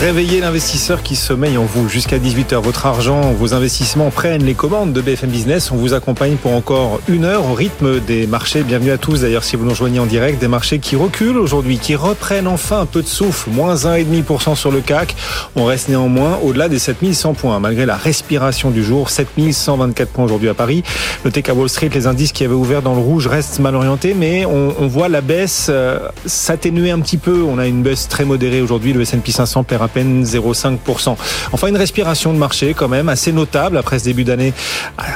Réveillez l'investisseur qui sommeille en vous. Jusqu'à 18h, votre argent, vos investissements prennent les commandes de BFM Business. On vous accompagne pour encore une heure au rythme des marchés. Bienvenue à tous d'ailleurs si vous nous rejoignez en direct. Des marchés qui reculent aujourd'hui, qui reprennent enfin un peu de souffle. Moins 1,5% sur le CAC. On reste néanmoins au-delà des 7100 points. Malgré la respiration du jour, 7124 points aujourd'hui à Paris. Le TK Wall Street, les indices qui avaient ouvert dans le rouge restent mal orientés, mais on, voit la baisse euh, s'atténuer un petit peu. On a une baisse très modérée aujourd'hui. Le S&P 500 perd à peine 0,5%. Enfin, une respiration de marché quand même assez notable après ce début d'année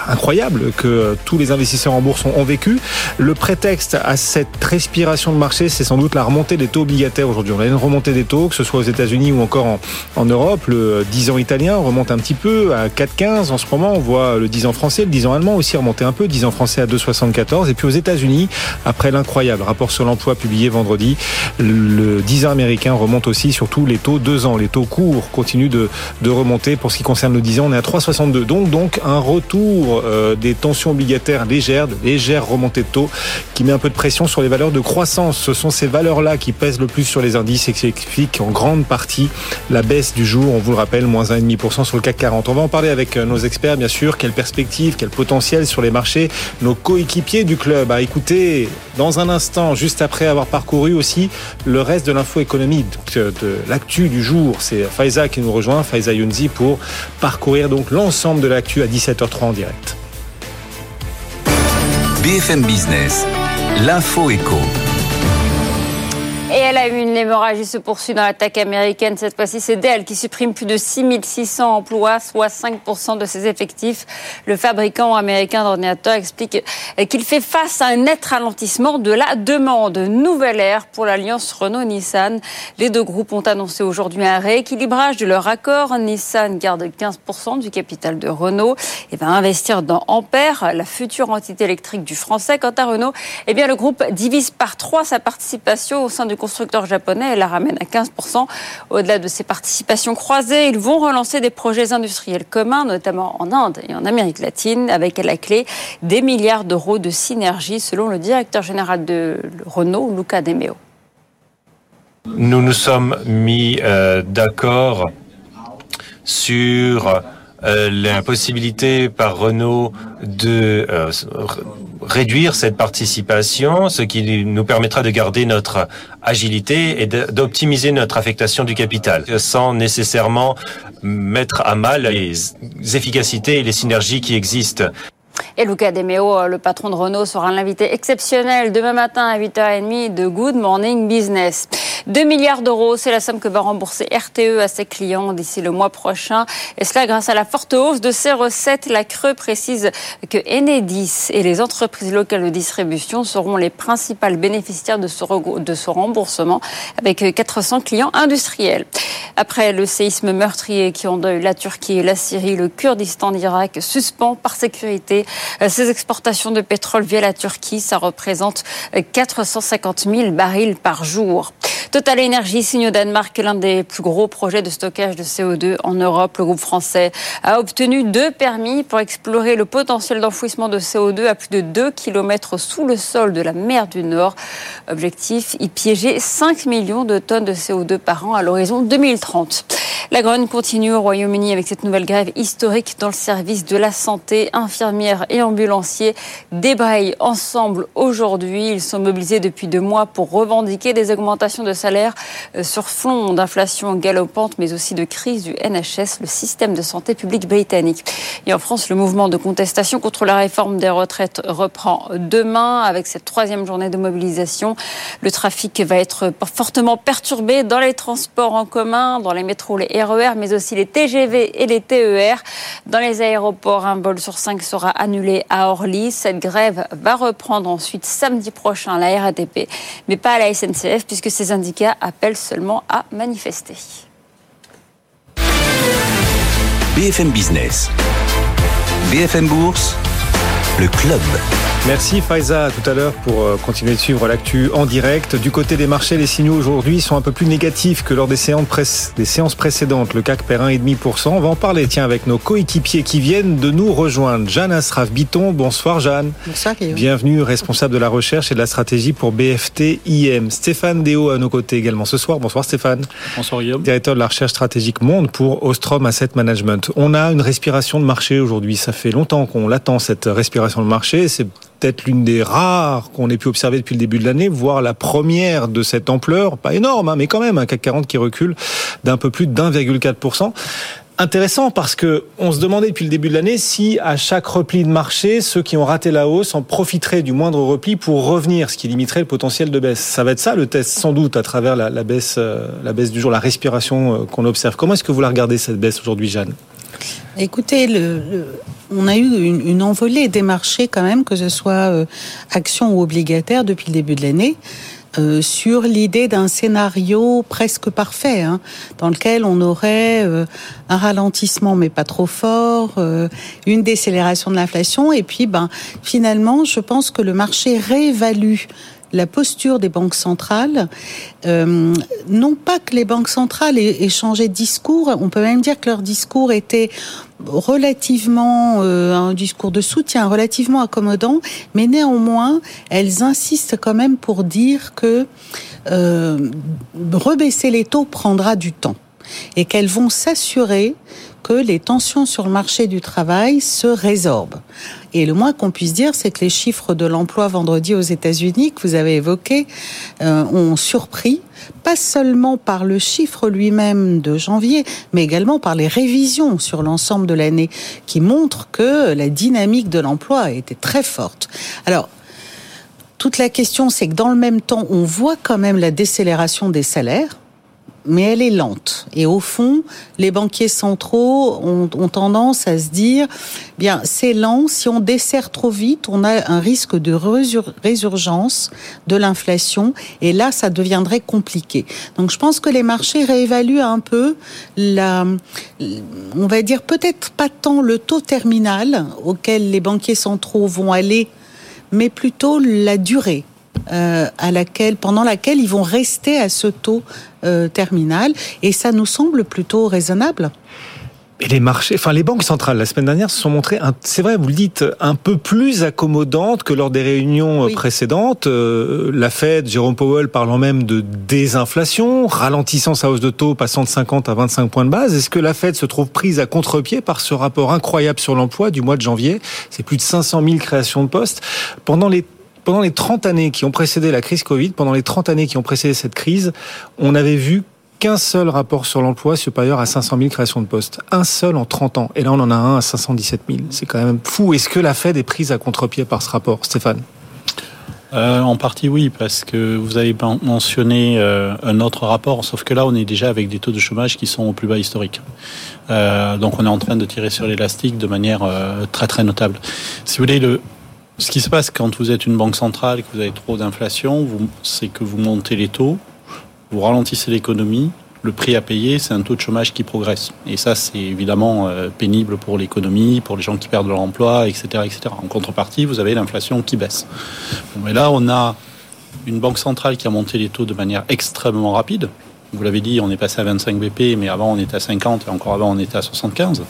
incroyable que tous les investisseurs en bourse ont vécu. Le prétexte à cette respiration de marché, c'est sans doute la remontée des taux obligataires aujourd'hui. On a une remontée des taux, que ce soit aux États-Unis ou encore en, en Europe. Le 10 ans italien remonte un petit peu à 4,15 en ce moment. On voit le 10 ans français, le 10 ans allemand aussi remonter un peu. 10 ans français à 2,74. Et puis aux États-Unis, après l'incroyable rapport sur l'emploi publié vendredi, le 10 ans américain remonte aussi surtout les taux 2 ans. Les taux courts continuent de, remonter. Pour ce qui concerne le 10 ans, on est à 3,62. Donc, un retour euh, des tensions obligataires légères, de légères remontées de taux qui met un peu de pression sur les valeurs de croissance. Ce sont ces valeurs-là qui pèsent le plus sur les indices et qui expliquent en grande partie la baisse du jour. On vous le rappelle, moins 1,5% sur le CAC 40. On va en parler avec nos experts, bien sûr. Quelle perspective, quel potentiel sur les marchés. Nos coéquipiers du club. À écouter dans un instant, juste après avoir parcouru aussi le reste de l'info économique, de l'actu du jour. C'est Faiza qui nous rejoint, Faiza Younzi, pour parcourir donc l'ensemble de l'actu à 17h30 en direct. BFM Business, l'info éco. Elle a eu une hémorragie se poursuit dans l'attaque américaine. Cette fois-ci, c'est Dell qui supprime plus de 6600 emplois, soit 5% de ses effectifs. Le fabricant américain d'ordinateurs explique qu'il fait face à un net ralentissement de la demande. Nouvelle ère pour l'alliance Renault-Nissan. Les deux groupes ont annoncé aujourd'hui un rééquilibrage de leur accord. Nissan garde 15% du capital de Renault et va investir dans Ampère, la future entité électrique du français. Quant à Renault, eh bien, le groupe divise par trois sa participation au sein du constructeur japonais et la ramène à 15%. Au-delà de ces participations croisées, ils vont relancer des projets industriels communs, notamment en Inde et en Amérique latine, avec à la clé des milliards d'euros de synergie, selon le directeur général de Renault, Luca De Meo. Nous nous sommes mis euh, d'accord sur euh, la possibilité par Renault de euh, réduire cette participation, ce qui nous permettra de garder notre agilité et d'optimiser notre affectation du capital, sans nécessairement mettre à mal les efficacités et les synergies qui existent. Et Luca De Meo, le patron de Renault, sera l'invité exceptionnel demain matin à 8h30 de Good Morning Business. 2 milliards d'euros, c'est la somme que va rembourser RTE à ses clients d'ici le mois prochain. Et cela grâce à la forte hausse de ses recettes. La Creux précise que Enedis et les entreprises locales de distribution seront les principales bénéficiaires de ce, remboursement avec 400 clients industriels. Après le séisme meurtrier qui endeuille la Turquie la Syrie, le Kurdistan d'Irak suspend par sécurité ses exportations de pétrole via la Turquie. Ça représente 450 000 barils par jour. Total Energy signe au Danemark l'un des plus gros projets de stockage de CO2 en Europe. Le groupe français a obtenu deux permis pour explorer le potentiel d'enfouissement de CO2 à plus de 2 km sous le sol de la mer du Nord. Objectif, y piéger 5 millions de tonnes de CO2 par an à l'horizon 2030. La grogne continue au Royaume-Uni avec cette nouvelle grève historique dans le service de la santé. Infirmières et ambulanciers débrayent ensemble aujourd'hui. Ils sont mobilisés depuis deux mois pour revendiquer des augmentations de salaire euh, sur fond d'inflation galopante, mais aussi de crise du NHS, le système de santé publique britannique. Et en France, le mouvement de contestation contre la réforme des retraites reprend demain avec cette troisième journée de mobilisation. Le trafic va être fortement perturbé dans les transports en commun, dans les métros, les RER, mais aussi les TGV et les TER. Dans les aéroports, un vol sur cinq sera annulé à Orly. Cette grève va reprendre ensuite samedi prochain à la RATP, mais pas à la SNCF puisque ces syndicats appellent seulement à manifester. BFM Business, BFM Bourse, le club. Merci Faiza tout à l'heure pour euh, continuer de suivre l'actu en direct. Du côté des marchés, les signaux aujourd'hui sont un peu plus négatifs que lors des séances, des séances précédentes. Le CAC perd 1,5%. On va en parler tiens avec nos coéquipiers qui viennent de nous rejoindre. Jeanne Asraf Biton, bonsoir Jeanne. Bonsoir Guillaume. Bienvenue, responsable de la recherche et de la stratégie pour BFT IM. Stéphane Déo à nos côtés également ce soir. Bonsoir Stéphane. Bonsoir Guillaume. Directeur de la recherche stratégique monde pour Ostrom Asset Management. On a une respiration de marché aujourd'hui. Ça fait longtemps qu'on l'attend cette respiration de marché. C'est peut-être l'une des rares qu'on ait pu observer depuis le début de l'année, voire la première de cette ampleur, pas énorme, hein, mais quand même un CAC 40 qui recule d'un peu plus de 1,4% intéressant parce que on se demandait depuis le début de l'année si à chaque repli de marché, ceux qui ont raté la hausse en profiteraient du moindre repli pour revenir, ce qui limiterait le potentiel de baisse. Ça va être ça le test sans doute à travers la, la baisse, euh, la baisse du jour, la respiration euh, qu'on observe. Comment est-ce que vous la regardez cette baisse aujourd'hui, Jeanne? Écoutez, on a eu une, une, envolée des marchés quand même, que ce soit euh, actions ou obligataires depuis le début de l'année. Euh, sur l'idée d'un scénario presque parfait, hein, dans lequel on aurait euh, un ralentissement mais pas trop fort, euh, une décélération de l'inflation, et puis ben finalement, je pense que le marché réévalue la posture des banques centrales, euh, non pas que les banques centrales aient, changé de discours, on peut même dire que leur discours était relativement euh, un discours de soutien relativement accommodant, mais néanmoins elles insistent quand même pour dire que euh, rebaisser les taux prendra du temps et qu'elles vont s'assurer que les tensions sur le marché du travail se résorbent. Et le moins qu'on puisse dire, c'est que les chiffres de l'emploi vendredi aux États-Unis que vous avez évoqués euh, ont surpris, pas seulement par le chiffre lui-même de janvier, mais également par les révisions sur l'ensemble de l'année qui montrent que la dynamique de l'emploi a été très forte. Alors, toute la question, c'est que dans le même temps, on voit quand même la décélération des salaires mais elle est lente. Et au fond, les banquiers centraux ont, tendance à se dire, bien, c'est lent. Si on dessert trop vite, on a un risque de résurgence de l'inflation. Et là, ça deviendrait compliqué. Donc, je pense que les marchés réévaluent un peu on va dire peut-être pas tant le taux terminal auquel les banquiers centraux vont aller, mais plutôt la durée euh, à laquelle, pendant laquelle ils vont rester à ce taux euh, terminal. Et ça nous semble plutôt raisonnable. Et les marchés, enfin les banques centrales la semaine dernière se sont montrées, c'est vrai, vous le dites, un peu plus accommodantes que lors des réunions oui. précédentes. Euh, la Fed, Jérôme Powell parlant même de désinflation, ralentissant sa hausse de taux, passant de 50 à 25 points de base. Est-ce que la Fed se trouve prise à contre-pied par ce rapport incroyable sur l'emploi du mois de janvier? C'est plus de 500 000 créations de postes. Pendant les pendant les 30 années qui ont précédé la crise Covid, pendant les 30 années qui ont précédé cette crise, on avait vu qu'un seul rapport sur l'emploi supérieur à 500 000 créations de postes. Un seul en 30 ans. Et là, on en a un à 517 000. C'est quand même fou. Est-ce que la Fed est prise à contre-pied par ce rapport, Stéphane? Euh, en partie oui, parce que vous avez mentionné euh, un autre rapport, sauf que là on est déjà avec des taux de chômage qui sont au plus bas historique. Euh, donc on est en train de tirer sur l'élastique de manière très très notable. Si vous voulez, le, ce qui se passe quand vous êtes une banque centrale et que vous avez trop d'inflation, c'est que vous montez les taux, vous ralentissez l'économie, le prix à payer, c'est un taux de chômage qui progresse. Et ça, c'est évidemment euh, pénible pour l'économie, pour les gens qui perdent leur emploi, etc., etc. En contrepartie, vous avez l'inflation qui baisse. Bon, et là, on a une banque centrale qui a monté les taux de manière extrêmement rapide. Vous l'avez dit, on est passé à 25 BP, mais avant on était à 50 et encore avant on était à 75.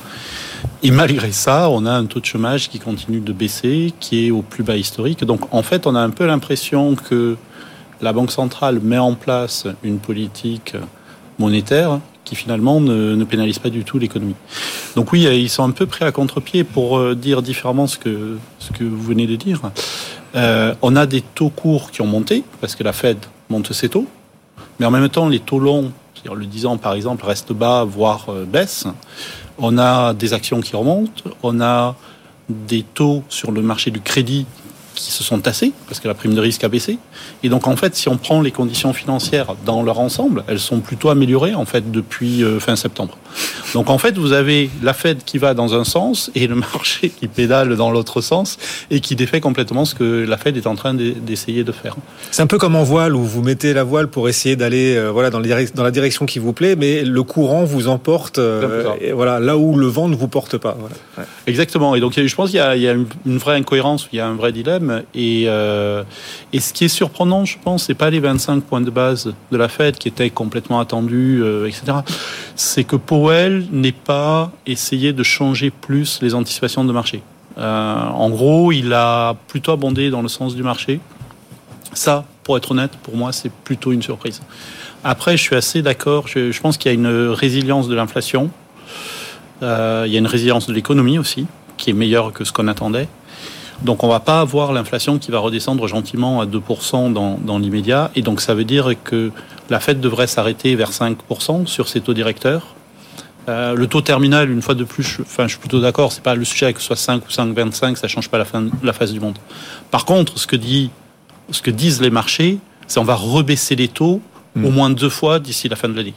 Et malgré ça, on a un taux de chômage qui continue de baisser, qui est au plus bas historique. Donc en fait, on a un peu l'impression que la Banque centrale met en place une politique monétaire qui finalement ne, pénalise pas du tout l'économie. Donc oui, ils sont un peu pris à contre-pied pour euh, dire différemment ce que, ce que vous venez de dire. Euh, on a des taux courts qui ont monté, parce que la Fed monte ses taux, mais en même temps, les taux longs, le 10 ans par exemple, restent bas, voire euh, baissent. On a des actions qui remontent, on a des taux sur le marché du crédit qui se sont tassés parce que la prime de risque a baissé. Et donc en fait, si on prend les conditions financières dans leur ensemble, elles sont plutôt améliorées en fait depuis euh, fin septembre. Donc en fait, vous avez la Fed qui va dans un sens et le marché qui pédale dans l'autre sens et qui défait complètement ce que la Fed est en train d'essayer de faire. C'est un peu comme en voile où vous mettez la voile pour essayer d'aller euh, voilà dans, dans, la direction qui vous plaît, mais le courant vous emporte euh, et voilà là où le vent ne vous porte pas. Voilà. Exactement. Et donc je pense qu'il y, y, a une vraie incohérence, il y a un vrai dilemme. Et, euh, et ce qui est surprenant, je pense, c'est pas les 25 points de base de la Fed qui étaient complètement attendus, etc. C'est que Powell n'est pas essayé de changer plus les anticipations de marché. Euh, en gros, il a plutôt abondé dans le sens du marché. Ça, pour être honnête, pour moi, c'est plutôt une surprise. Après, je suis assez d'accord. Je, pense qu'il y a une résilience de l'inflation. Euh, il y a une résilience de l'économie aussi, qui est meilleure que ce qu'on attendait. Donc on va pas avoir l'inflation qui va redescendre gentiment à 2% dans, dans l'immédiat. Et donc ça veut dire que la Fed devrait s'arrêter vers 5% sur ses taux directeurs. Euh, le taux terminal, une fois de plus, je, enfin, je suis plutôt d'accord, c'est pas le sujet que ce soit 5 ou 5,25, ça change pas la, fin, la face du monde. Par contre, ce que, dit, ce que disent les marchés, c'est on va rebaisser les taux mmh. au moins deux fois d'ici la fin de l'année.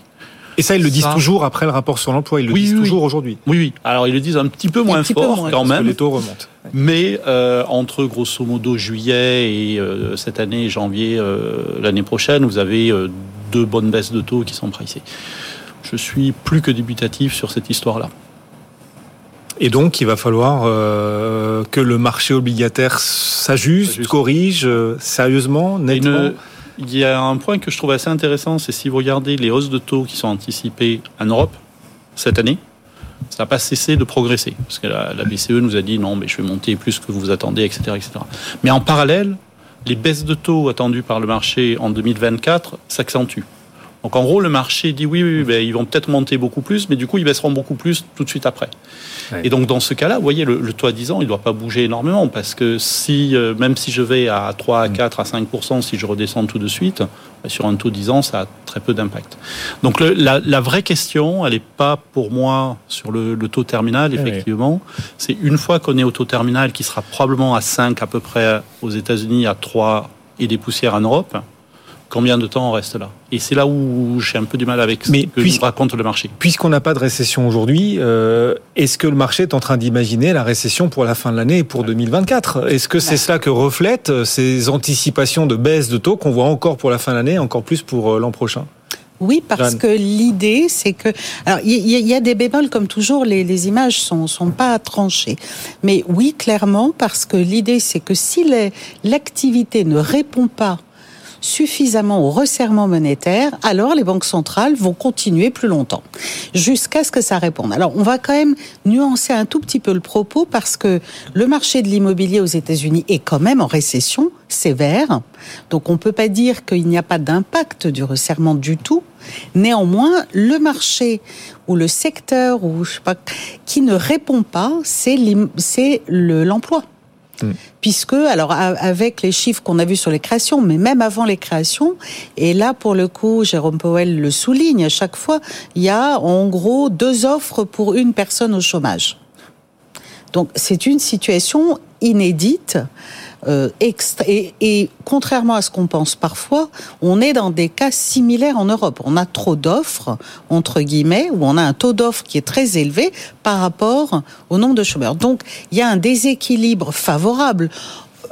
Et ça, ils le disent toujours après le rapport sur l'emploi. Ils le disent toujours aujourd'hui. Oui, oui. Alors, ils le disent un petit peu moins petit fort peu moins, quand même. Que les taux remontent. Mais euh, entre grosso modo juillet et euh, cette année, janvier, euh, l'année prochaine, vous avez euh, deux bonnes baisses de taux qui sont pricées. Je suis plus que débutatif sur cette histoire-là. Et donc, il va falloir euh, que le marché obligataire s'ajuste, corrige euh, sérieusement, nettement. Une, il y a un point que je trouve assez intéressant, c'est si vous regardez les hausses de taux qui sont anticipées en Europe cette année, ça n'a pas cessé de progresser. Parce que la, la, BCE nous a dit non, mais je vais monter plus que vous attendez, etc., etc. Mais en parallèle, les baisses de taux attendues par le marché en 2024 s'accentuent. Donc en gros, le marché dit oui, oui, ben, ils vont peut-être monter beaucoup plus, mais du coup, ils baisseront beaucoup plus tout de suite après. Et donc dans ce cas-là, vous voyez, le, le taux à 10 ans, il ne doit pas bouger énormément, parce que si, euh, même si je vais à 3, à 4, à 5 si je redescends tout de suite, sur un taux 10 ans, ça a très peu d'impact. Donc le, la, la, vraie question, elle n'est pas pour moi sur le, le taux terminal, effectivement. Ouais. C'est une fois qu'on est au taux terminal, qui sera probablement à 5 à peu près aux États-Unis, à 3 et des poussières en Europe combien de temps on reste là? Et c'est là où j'ai un peu du mal avec ce Mais que nous raconte le marché. Puisqu'on n'a pas de récession aujourd'hui, euh, est-ce que le marché est en train d'imaginer la récession pour la fin de l'année et pour 2024 Est-ce que c'est cela que reflètent euh, ces anticipations de baisse de taux qu'on voit encore pour la fin de l'année, encore plus pour euh, l'an prochain? Oui, parce Jeanne. que l'idée, c'est que... Alors, il y, y, a des bémols, comme toujours, les, les images sont, sont pas tranchées. Mais oui, clairement, parce que l'idée, c'est que si l'activité ne répond pas suffisamment au resserrement monétaire, alors les banques centrales vont continuer plus longtemps, jusqu'à ce que ça réponde. Alors, on va quand même nuancer un tout petit peu le propos parce que le marché de l'immobilier aux États-Unis est quand même en récession sévère. Donc, on peut pas dire qu'il n'y a pas d'impact du resserrement du tout. Néanmoins, le marché ou le secteur ou je sais pas qui ne répond pas, c'est l'emploi. Mmh. Puisque, alors, avec les chiffres qu'on a vus sur les créations, mais même avant les créations, et là, pour le coup, Jérôme Powell le souligne à chaque fois, il y a en gros deux offres pour une personne au chômage. Donc, c'est une situation inédite. Euh, et, et, contrairement à ce qu'on pense parfois, on est dans des cas similaires en Europe. On a trop d'offres, entre guillemets, ou on a un taux d'offres qui est très élevé par rapport au nombre de chômeurs. Donc, il y a un déséquilibre favorable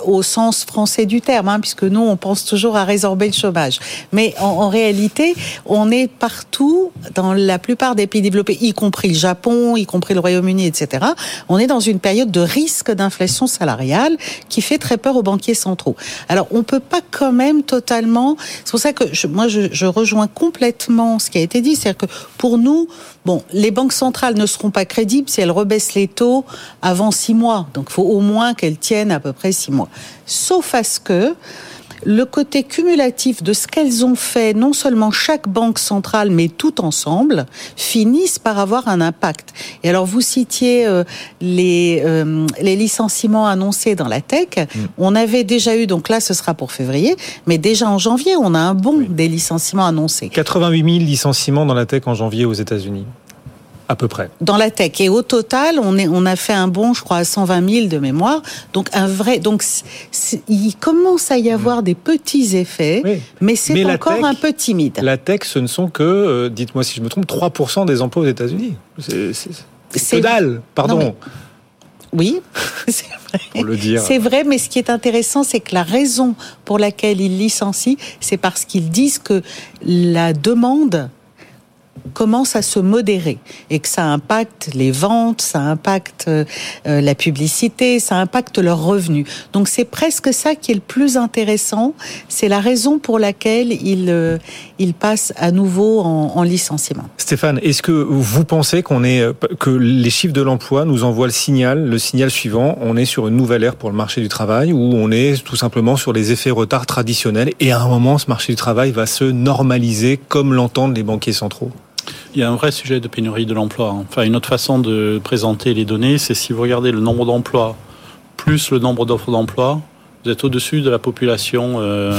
au sens français du terme, hein, puisque nous, on pense toujours à résorber le chômage. Mais en, en, réalité, on est partout, dans la plupart des pays développés, y compris le Japon, y compris le Royaume-Uni, etc. On est dans une période de risque d'inflation salariale qui fait très peur aux banquiers centraux. Alors, on peut pas quand même totalement... C'est pour ça que je, moi, je, je rejoins complètement ce qui a été dit. C'est-à-dire que pour nous, bon, les banques centrales ne seront pas crédibles si elles rebaissent les taux avant six mois. Donc, il faut au moins qu'elles tiennent à peu près six mois. Sauf à ce que le côté cumulatif de ce qu'elles ont fait, non seulement chaque banque centrale, mais tout ensemble, finissent par avoir un impact. Et alors, vous citiez euh, les, euh, les licenciements annoncés dans la tech. Mmh. On avait déjà eu, donc là, ce sera pour février, mais déjà en janvier, on a un bon oui. des licenciements annoncés. 88 000 licenciements dans la tech en janvier aux États-Unis. À peu près. Dans la tech. Et au total, on, est, on a fait un bond, je crois, à 120 000 de mémoire. Donc, un vrai. Donc, il commence à y avoir des petits effets, mais c'est encore un peu timide. La tech, ce ne sont que, euh, dites-moi si je me trompe, 3% des emplois aux États-Unis. C'est dalle, pardon. Oui, c'est vrai. C'est vrai, mais ce qui est intéressant, c'est que la raison pour laquelle ils licencient, c'est parce qu'ils disent que la demande commence à se modérer et que ça impacte les ventes, ça impacte euh, la publicité, ça impacte leurs revenus. Donc c'est presque ça qui est le plus intéressant. C'est la raison pour laquelle ils euh, ils passent à nouveau en, en licenciement. Stéphane, est-ce que vous pensez qu'on est que les chiffres de l'emploi nous envoient le signal, le signal suivant, on est sur une nouvelle ère pour le marché du travail ou on est tout simplement sur les effets retard traditionnels et à un moment ce marché du travail va se normaliser comme l'entendent les banquiers centraux? Il y a un vrai sujet de pénurie de l'emploi. Enfin, une autre façon de présenter les données, c'est si vous regardez le nombre d'emplois plus le nombre d'offres d'emploi, vous êtes au-dessus de la population euh,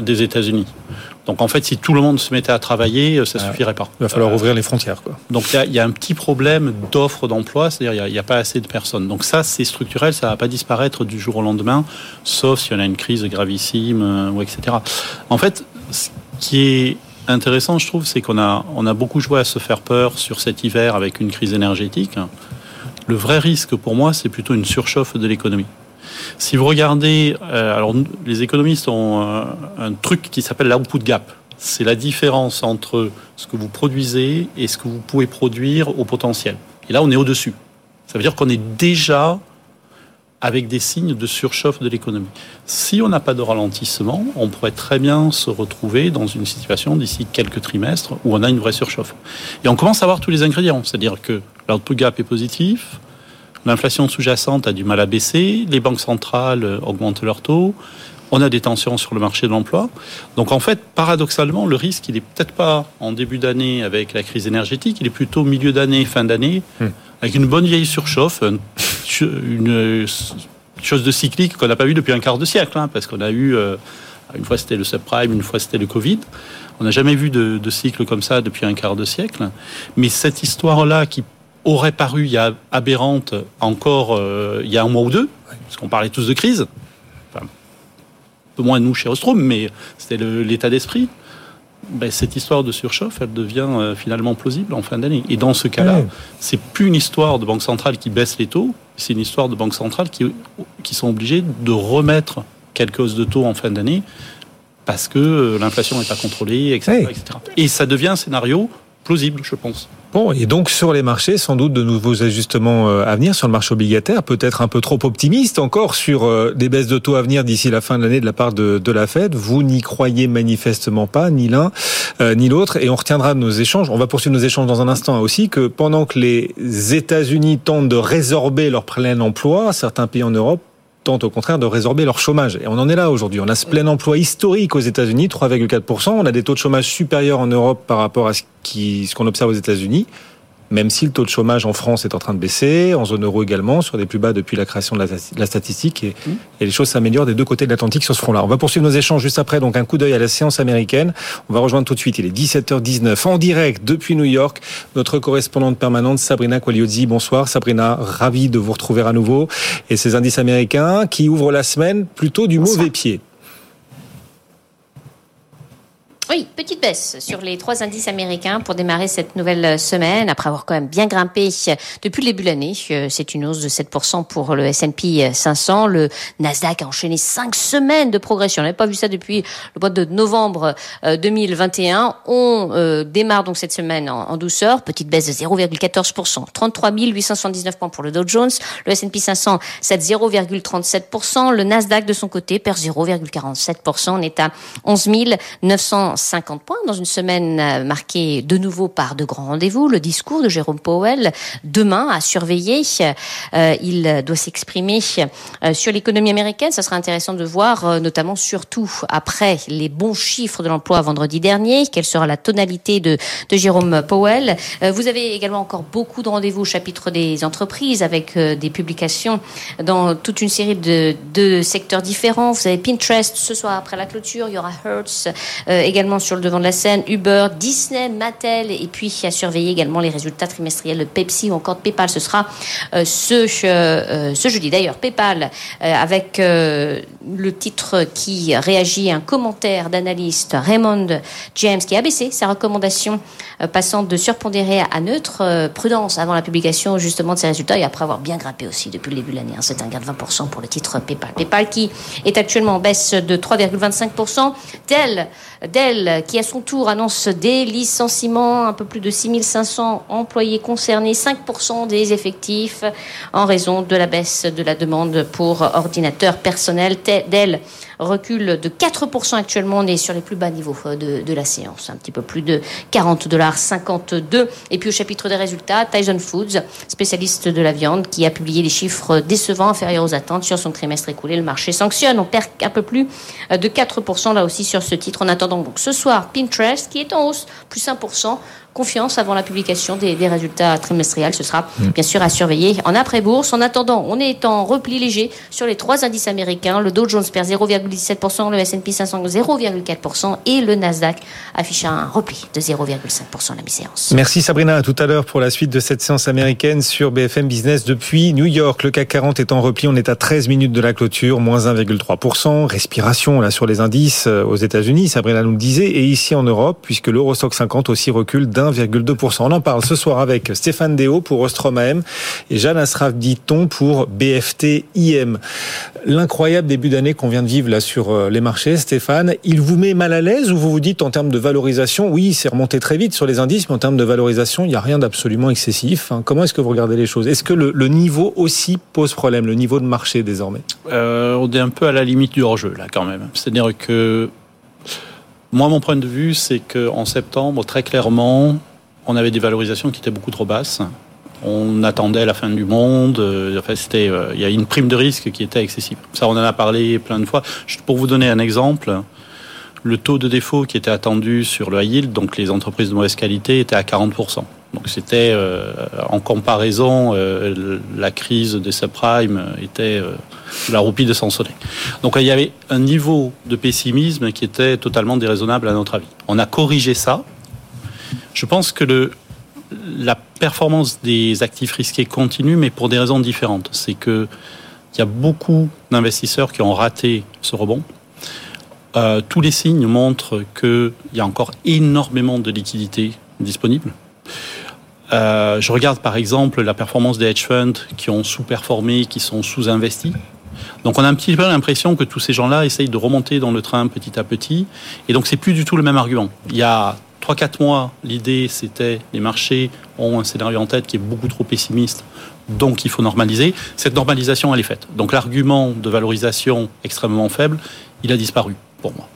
des États-Unis. Donc en fait, si tout le monde se mettait à travailler, ça ne suffirait pas. Il va falloir ouvrir les frontières. Quoi. Donc il y, a un petit problème d'offres d'emploi, c'est-à-dire il n'y a, pas assez de personnes. Donc ça, c'est structurel, ça ne va pas disparaître du jour au lendemain, sauf si on a une crise gravissime, euh, ou etc. En fait, ce qui est intéressant, je trouve, c'est qu'on a, on a beaucoup joué à se faire peur sur cet hiver avec une crise énergétique. Le vrai risque pour moi, c'est plutôt une surchauffe de l'économie. Si vous regardez, euh, alors les économistes ont un, un truc qui s'appelle l'output gap. C'est la différence entre ce que vous produisez et ce que vous pouvez produire au potentiel. Et là, on est au-dessus. Ça veut dire qu'on est déjà avec des signes de surchauffe de l'économie. Si on n'a pas de ralentissement, on pourrait très bien se retrouver dans une situation d'ici quelques trimestres où on a une vraie surchauffe. Et on commence à voir tous les ingrédients, c'est-à-dire que l'output gap est positif, l'inflation sous-jacente a du mal à baisser, les banques centrales augmentent leurs taux, on a des tensions sur le marché de l'emploi. Donc en fait, paradoxalement, le risque, il n'est peut-être pas en début d'année avec la crise énergétique, il est plutôt milieu d'année, fin d'année, hmm. avec une bonne vieille surchauffe, une chose de cyclique qu'on n'a pas vu depuis un quart de siècle, hein, parce qu'on a eu, euh, une fois c'était le subprime, une fois c'était le Covid. On n'a jamais vu de, cycle comme ça depuis un quart de siècle. Mais cette histoire-là qui aurait paru il aberrante encore euh, il y a un mois ou deux, parce qu'on parlait tous de crise, enfin, un peu moins nous chez Ostrom, mais c'était l'état d'esprit. Ben, cette histoire de surchauffe, elle devient euh, finalement plausible en fin d'année. Et dans ce cas-là, c'est plus une histoire de banque centrale qui baisse les taux, c'est une histoire de banques centrales qui, qui sont obligées de remettre quelques hausses de taux en fin d'année parce que euh, l'inflation n'est pas contrôlée, etc., Et ça devient un scénario plausible, je pense. Bon, et donc sur les marchés, sans doute de nouveaux ajustements euh, à venir sur le marché obligataire, peut-être un peu trop optimiste encore sur euh, des baisses de taux à venir d'ici la fin de l'année de la part de, de la Fed. Vous n'y croyez manifestement pas, ni l'un ni l'autre, et on retiendra nos échanges. On va poursuivre nos échanges dans un instant aussi que pendant que les États-Unis tentent de résorber leur plein emploi, certains pays en Europe tentent au contraire de résorber leur chômage. Et on en est là aujourd'hui. On a ce plein emploi historique aux États-Unis, 3,4%. On a des taux de chômage supérieurs en Europe par rapport à ce qu'on observe aux États-Unis même si le taux de chômage en France est en train de baisser, en zone euro également, sur des plus bas depuis la création de la, statistique, et, mmh. et, les choses s'améliorent des deux côtés de l'Atlantique sur ce front-là. On va poursuivre nos échanges juste après, donc un coup d'œil à la séance américaine. On va rejoindre tout de suite, il est 17h19, en direct depuis New York, notre correspondante permanente Sabrina Qualiozzi. Bonsoir Sabrina, ravi de vous retrouver à nouveau. Et ces indices américains qui ouvrent la semaine plutôt du mauvais pied. Oui, petite baisse sur les trois indices américains pour démarrer cette nouvelle semaine, après avoir quand même bien grimpé depuis le début de l'année. Euh, c'est une hausse de 7% pour le S&P 500. Le Nasdaq a enchaîné cinq semaines de progression. On n'avait pas vu ça depuis le mois de novembre 2021. Euh, On euh, démarre donc cette semaine en, douceur. Petite baisse de 0,14%. 33 879 points pour le Dow Jones. Le S&P 500 cède 0,37%. Le Nasdaq de son côté perd 0,47%. On est à 11 900 50 points dans une semaine euh, marquée de nouveau par de grands rendez-vous. Le discours de Jérôme Powell demain à surveiller. Euh, il doit s'exprimer euh, sur l'économie américaine. Ça sera intéressant de voir, notamment surtout après les bons chiffres de l'emploi vendredi dernier, quelle sera la tonalité de, de Jérôme Powell? vous avez également encore beaucoup de rendez-vous au chapitre des entreprises avec des publications dans toute une série de, de secteurs différents. Vous avez Pinterest ce soir après la clôture, il y aura Hertz également sur le devant de la scène, Uber, Disney, Mattel, et puis à surveiller également les résultats trimestriels de Pepsi ou encore de PayPal. Ce sera ce, ce jeudi. D'ailleurs, PayPal, avec le titre qui réagit à un commentaire d'analyste, Raymond James, qui a baissé sa recommandation passant de surpondéré à neutre, prudence avant la publication justement de ses résultats et après avoir bien grimpé aussi depuis le début de l'année. Hein. C'est un gain de 20% pour le titre PayPal. PayPal qui est actuellement en baisse de 3,25%. Dell, Dell qui à son tour annonce des licenciements, un peu plus de 6500 employés concernés, 5% des effectifs en raison de la baisse de la demande pour ordinateurs personnels. Dell recule de 4% actuellement. On est sur les plus bas niveaux euh, de, la séance, un petit peu plus de 40 dollars 52. Et puis au chapitre des résultats, Tyson Foods, spécialiste de la viande, qui a publié des chiffres décevants, inférieurs aux attentes sur son trimestre écoulé. Le marché sanctionne. On perd un peu plus euh, de 4% là aussi sur ce titre. En attendant ce soir, Pinterest qui est en hausse, plus 1% confiance avant la publication des, résultats trimestriels. Ce sera mm. bien sûr à surveiller en après-bourse. En attendant, on est en repli léger sur les trois indices américains. Le Dow Jones perd 0,17%, le S&P 500 0,4% et le Nasdaq affiche un repli de 0,5% à la mi-séance. Merci Sabrina. À tout à l'heure pour la suite de cette séance américaine sur BFM Business depuis New York. Le CAC 40 est en repli. On est à 13 minutes de la clôture, moins 1,3%. Respiration là sur les indices euh, aux États-Unis. Sabrina nous le disait. Et ici en Europe, puisque l'Eurostock 50 aussi recule d'un 1,2%. On en parle ce soir avec Stéphane Déo pour Ostrom AM et Jeanne Asraf Diton pour BFT IM. L'incroyable début d'année qu'on vient de vivre là sur euh, les marchés, Stéphane, il vous met mal à l'aise ou vous vous dites en termes de valorisation, oui, c'est remonté très vite sur les indices, mais en termes de valorisation, il n'y a rien d'absolument excessif. Hein. Comment est-ce que vous regardez les choses? Est-ce que le, niveau aussi pose problème, le niveau de marché désormais? Euh, On est un peu à la limite du hors-jeu là quand même. C'est-à-dire que moi, mon point de vue, c'est qu'en septembre, très clairement, on avait des valorisations qui étaient beaucoup trop basses. On attendait la fin du monde. Euh, enfin, c'était, euh, il y a une prime de risque qui était excessive. Ça, on en a parlé plein de fois. pour vous donner un exemple, le taux de défaut qui était attendu sur le high yield, donc les entreprises de mauvaise qualité, était à 40%. Donc c'était euh, en comparaison, la crise des subprimes était la roupie de Sansonnet. Donc il y avait un niveau de pessimisme qui était totalement déraisonnable à notre avis. On a corrigé ça. Je pense que la performance des actifs risqués continue, mais pour des raisons différentes. C'est que il y a beaucoup d'investisseurs qui ont raté ce rebond. Euh, tous les signes montrent qu'il y a encore énormément de liquidités disponibles. Euh, je regarde par exemple la performance des hedge funds qui ont sous-performé, qui sont sous-investis. Donc on a un petit peu l'impression que tous ces gens-là essayent de remonter dans le train petit à petit. Et donc c'est plus du tout le même argument. Il y a 3-4 mois, l'idée c'était les marchés ont un scénario en tête qui est beaucoup trop pessimiste, donc il faut normaliser. Cette normalisation, elle est faite. Donc l'argument de valorisation extrêmement faible, il a disparu pour moi.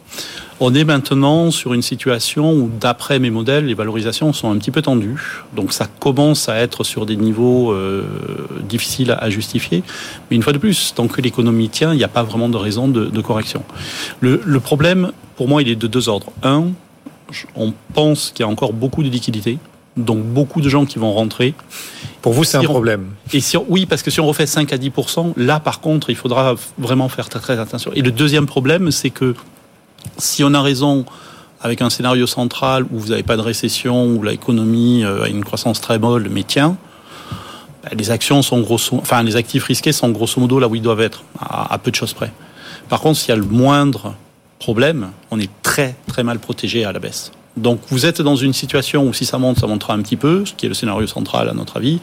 On est maintenant sur une situation où, d'après mes modèles, les valorisations sont un petit peu tendues. Donc ça commence à être sur des niveaux euh, difficiles à justifier. Mais une fois de plus, tant que l'économie tient, il n'y a pas vraiment de raison de, correction. Le, le problème, pour moi, il est de deux ordres. Un, on pense qu'il y a encore beaucoup de liquidités donc beaucoup de gens qui vont rentrer. Pour vous, c'est un problème. Et si oui, parce que si on refait 5 à 10% là, par contre, il faudra vraiment faire très, très attention. Et le deuxième problème, c'est que si on a raison avec un scénario central où vous n'avez pas de récession, où l'économie euh, a une croissance très molle, mais tient, ben, les actions sont grosso, enfin les actifs risqués sont grosso modo là où ils doivent être, à, peu de choses près. Par contre, s'il y a le moindre problème, on est très très mal protégé à la baisse. Donc vous êtes dans une situation où si ça monte, ça montera un petit peu, ce qui est le scénario central à notre avis.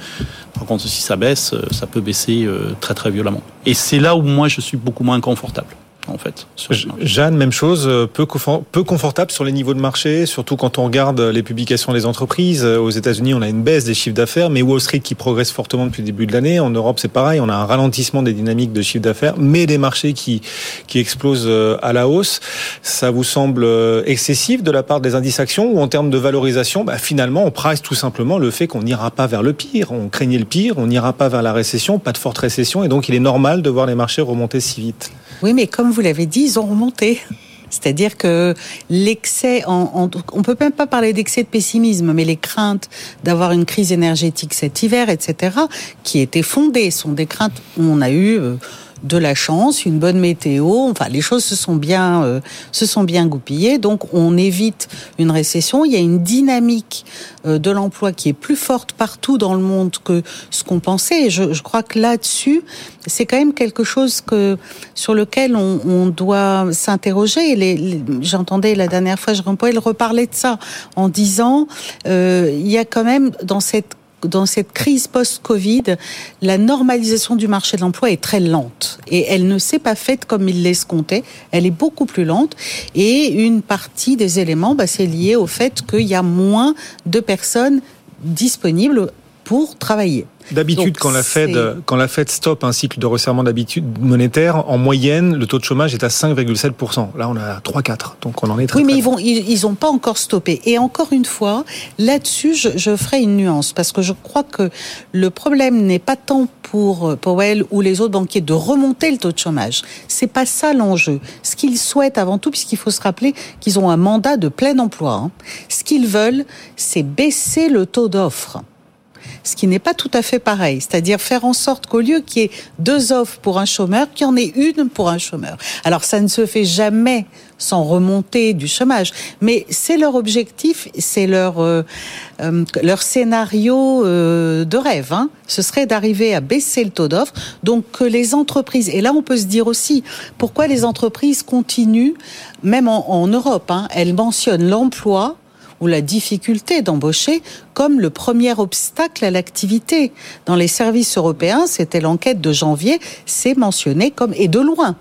Par contre, si ça baisse, euh, ça peut baisser euh, très très violemment. Et c'est là où moi je suis beaucoup moins confortable en fait. Jeanne, même chose, euh, peu, confortable sur les niveaux de marché, surtout quand on regarde les publications des entreprises. Euh, aux États-Unis, on a une baisse des chiffres d'affaires, mais Wall Street qui progresse fortement depuis le début de l'année. En Europe, c'est pareil, on a un ralentissement des dynamiques de chiffre d'affaires, mais des marchés qui, qui explosent euh, à la hausse. Ça vous semble excessif de la part des indices actions ou en termes de valorisation, bah, finalement, on price tout simplement le fait qu'on n'ira pas vers le pire. On craignait le pire, on n'ira pas vers la récession, pas de forte récession, et donc il est normal de voir les marchés remonter si vite. Oui, mais comme vous l'avez dit, ils ont remonté. C'est-à-dire que l'excès, on ne peut même pas parler d'excès de pessimisme, mais les craintes d'avoir une crise énergétique cet hiver, etc., qui étaient fondées, sont des craintes où on a eu euh, de la chance, une bonne météo. Enfin, les choses se sont bien, euh, se sont bien goupillées. Donc, on évite une récession. Il y a une dynamique euh, de l'emploi qui est plus forte partout dans le monde que ce qu'on pensait. Et je, je crois que là-dessus, c'est quand même quelque chose que sur lequel on, on doit s'interroger. Les, J'entendais la dernière fois Jérôme Poel reparler de ça en disant euh, il y a quand même dans cette dans cette crise post-Covid, la normalisation du marché de l'emploi est très lente et elle ne s'est pas faite comme il l'escomptait. Elle est beaucoup plus lente et une partie des éléments, bah, c'est lié au fait qu'il y a moins de personnes disponibles pour travailler. D'habitude, quand la Fed quand la Fed stoppe un cycle de resserrement d'habitude monétaire, en moyenne, le taux de chômage est à 5,7 Là, on est à 3,4. Donc, on en est très. Oui, mais ils vont, ils, ont pas encore stoppé. Et encore une fois, là-dessus, je, je ferai une nuance parce que je crois que le problème n'est pas tant pour Powell ou les autres banquiers de remonter le taux de chômage. C'est pas ça l'enjeu. Ce qu'ils souhaitent avant tout, puisqu'il faut se rappeler qu'ils ont un mandat de plein emploi. Hein, ce qu'ils veulent, c'est baisser le taux d'offre ce qui n'est pas tout à fait pareil. C'est-à-dire faire en sorte qu'au lieu qu'il y ait deux offres pour un chômeur, qu'il y en ait une pour un chômeur. Alors ça ne se fait jamais sans remonter du chômage, mais c'est leur objectif, c'est leur euh, euh, leur scénario euh, de rêve. Hein. Ce serait d'arriver à baisser le taux d'offre, donc que les entreprises. Et là, on peut se dire aussi pourquoi les entreprises continuent, même en, Europe. Hein, elles mentionnent l'emploi ou la difficulté d'embaucher comme le premier obstacle à l'activité. Dans les services européens, c'était l'enquête de janvier, c'est mentionné comme, et de loin,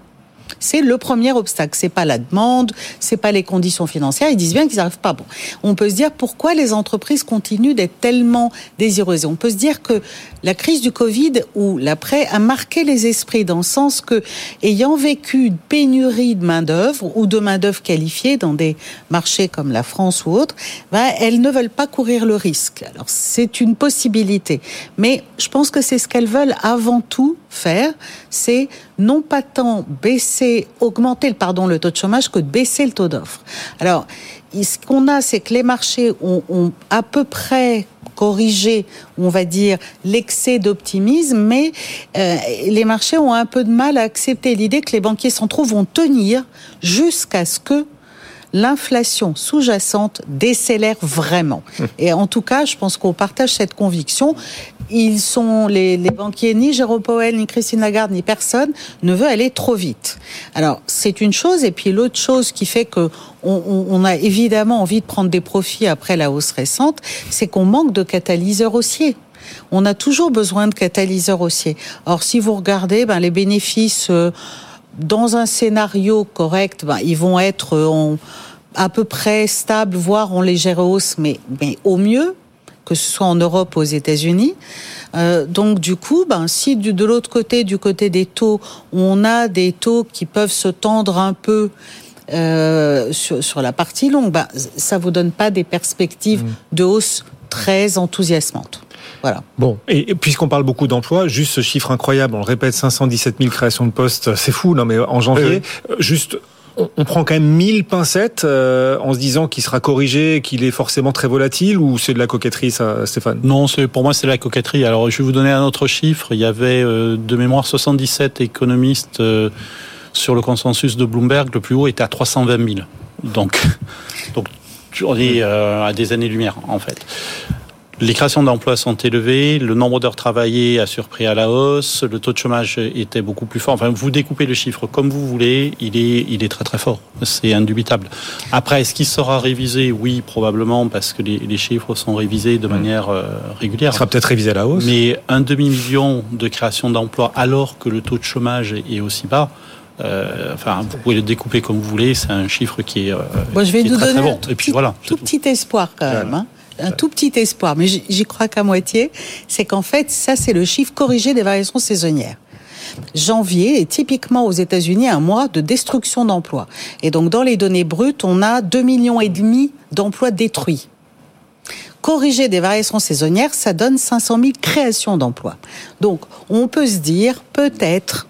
c'est le premier obstacle. C'est pas la demande, c'est pas les conditions financières. Ils disent bien qu'ils n'arrivent pas. Bon, on peut se dire pourquoi les entreprises continuent d'être tellement désireuses. On peut se dire que la crise du Covid ou l'après a marqué les esprits dans le sens que, ayant vécu une pénurie de main d'œuvre ou de main d'œuvre qualifiée dans des marchés comme la France ou autres, ben, elles ne veulent pas courir le risque. Alors c'est une possibilité, mais je pense que c'est ce qu'elles veulent avant tout faire, c'est non pas tant baisser, augmenter pardon, le taux de chômage que de baisser le taux d'offre. Alors, ce qu'on a, c'est que les marchés ont, ont à peu près corrigé, on va dire, l'excès d'optimisme, mais euh, les marchés ont un peu de mal à accepter l'idée que les banquiers centraux vont tenir jusqu'à ce que l'inflation sous-jacente décélère vraiment. Et en tout cas, je pense qu'on partage cette conviction. Ils sont les, les, banquiers, ni Jérôme Powell, ni Christine Lagarde, ni personne ne veut aller trop vite. Alors c'est une chose, et puis l'autre chose qui fait que on, on, a évidemment envie de prendre des profits après la hausse récente, c'est qu'on manque de catalyseurs haussiers on a toujours besoin de catalyseurs haussiers. Or, si vous regardez, ben, les bénéfices euh, dans un scénario correct, ben, ils vont être en, à peu près stables, voire en légère hausse, mais, mais au mieux, que ce soit en Europe ou aux États-Unis. Euh, donc du coup, ben, si du, de l'autre côté, du côté des taux, on a des taux qui peuvent se tendre un peu euh, sur, sur, la partie longue, ben, ça vous donne pas des perspectives mmh. de hausse très enthousiasmantes. Voilà. Bon, et, et puisqu'on parle beaucoup d'emplois, juste ce chiffre incroyable, on le répète, 517 000 créations de postes, c'est fou, non mais en janvier, oui. juste on, prend quand même 1000 pincettes euh, en se disant qu'il sera corrigé, qu'il est forcément très volatile, ou c'est de la coquetterie, ça, Stéphane? Non, c'est pour moi c'est de la coquetterie. Alors je vais vous donner un autre chiffre. Il y avait euh, de mémoire 77 économistes euh, sur le consensus de Bloomberg. Le plus haut était à 320 000. Donc, donc on est à des années-lumière en fait. Les créations d'emplois sont élevées, le nombre d'heures travaillées a surpris à la hausse, le taux de chômage était beaucoup plus fort. Enfin, vous découpez le chiffre comme vous voulez, il est, il est très très fort. C'est indubitable. Après, est-ce qu'il sera révisé? Oui, probablement, parce que les, les chiffres sont révisés de manière euh, régulière. Il sera peut-être révisé à la hausse. Mais un demi-million de créations d'emplois alors que le taux de chômage est aussi bas, euh, enfin, vous pouvez le découper comme vous voulez. C'est un chiffre qui est. Euh, bon, je vais vous donner très, très un bon. tout, petit, voilà, tout petit espoir quand même. Hein un tout petit espoir, mais j'y crois qu'à moitié, c'est qu'en fait, ça, c'est le chiffre corrigé des variations saisonnières. Janvier est typiquement aux États-Unis un mois de destruction d'emplois. Et donc, dans les données brutes, on a 2 millions et demi d'emplois détruits. Corriger des variations saisonnières, ça donne 500 000 créations d'emplois. Donc, on peut se dire, peut-être,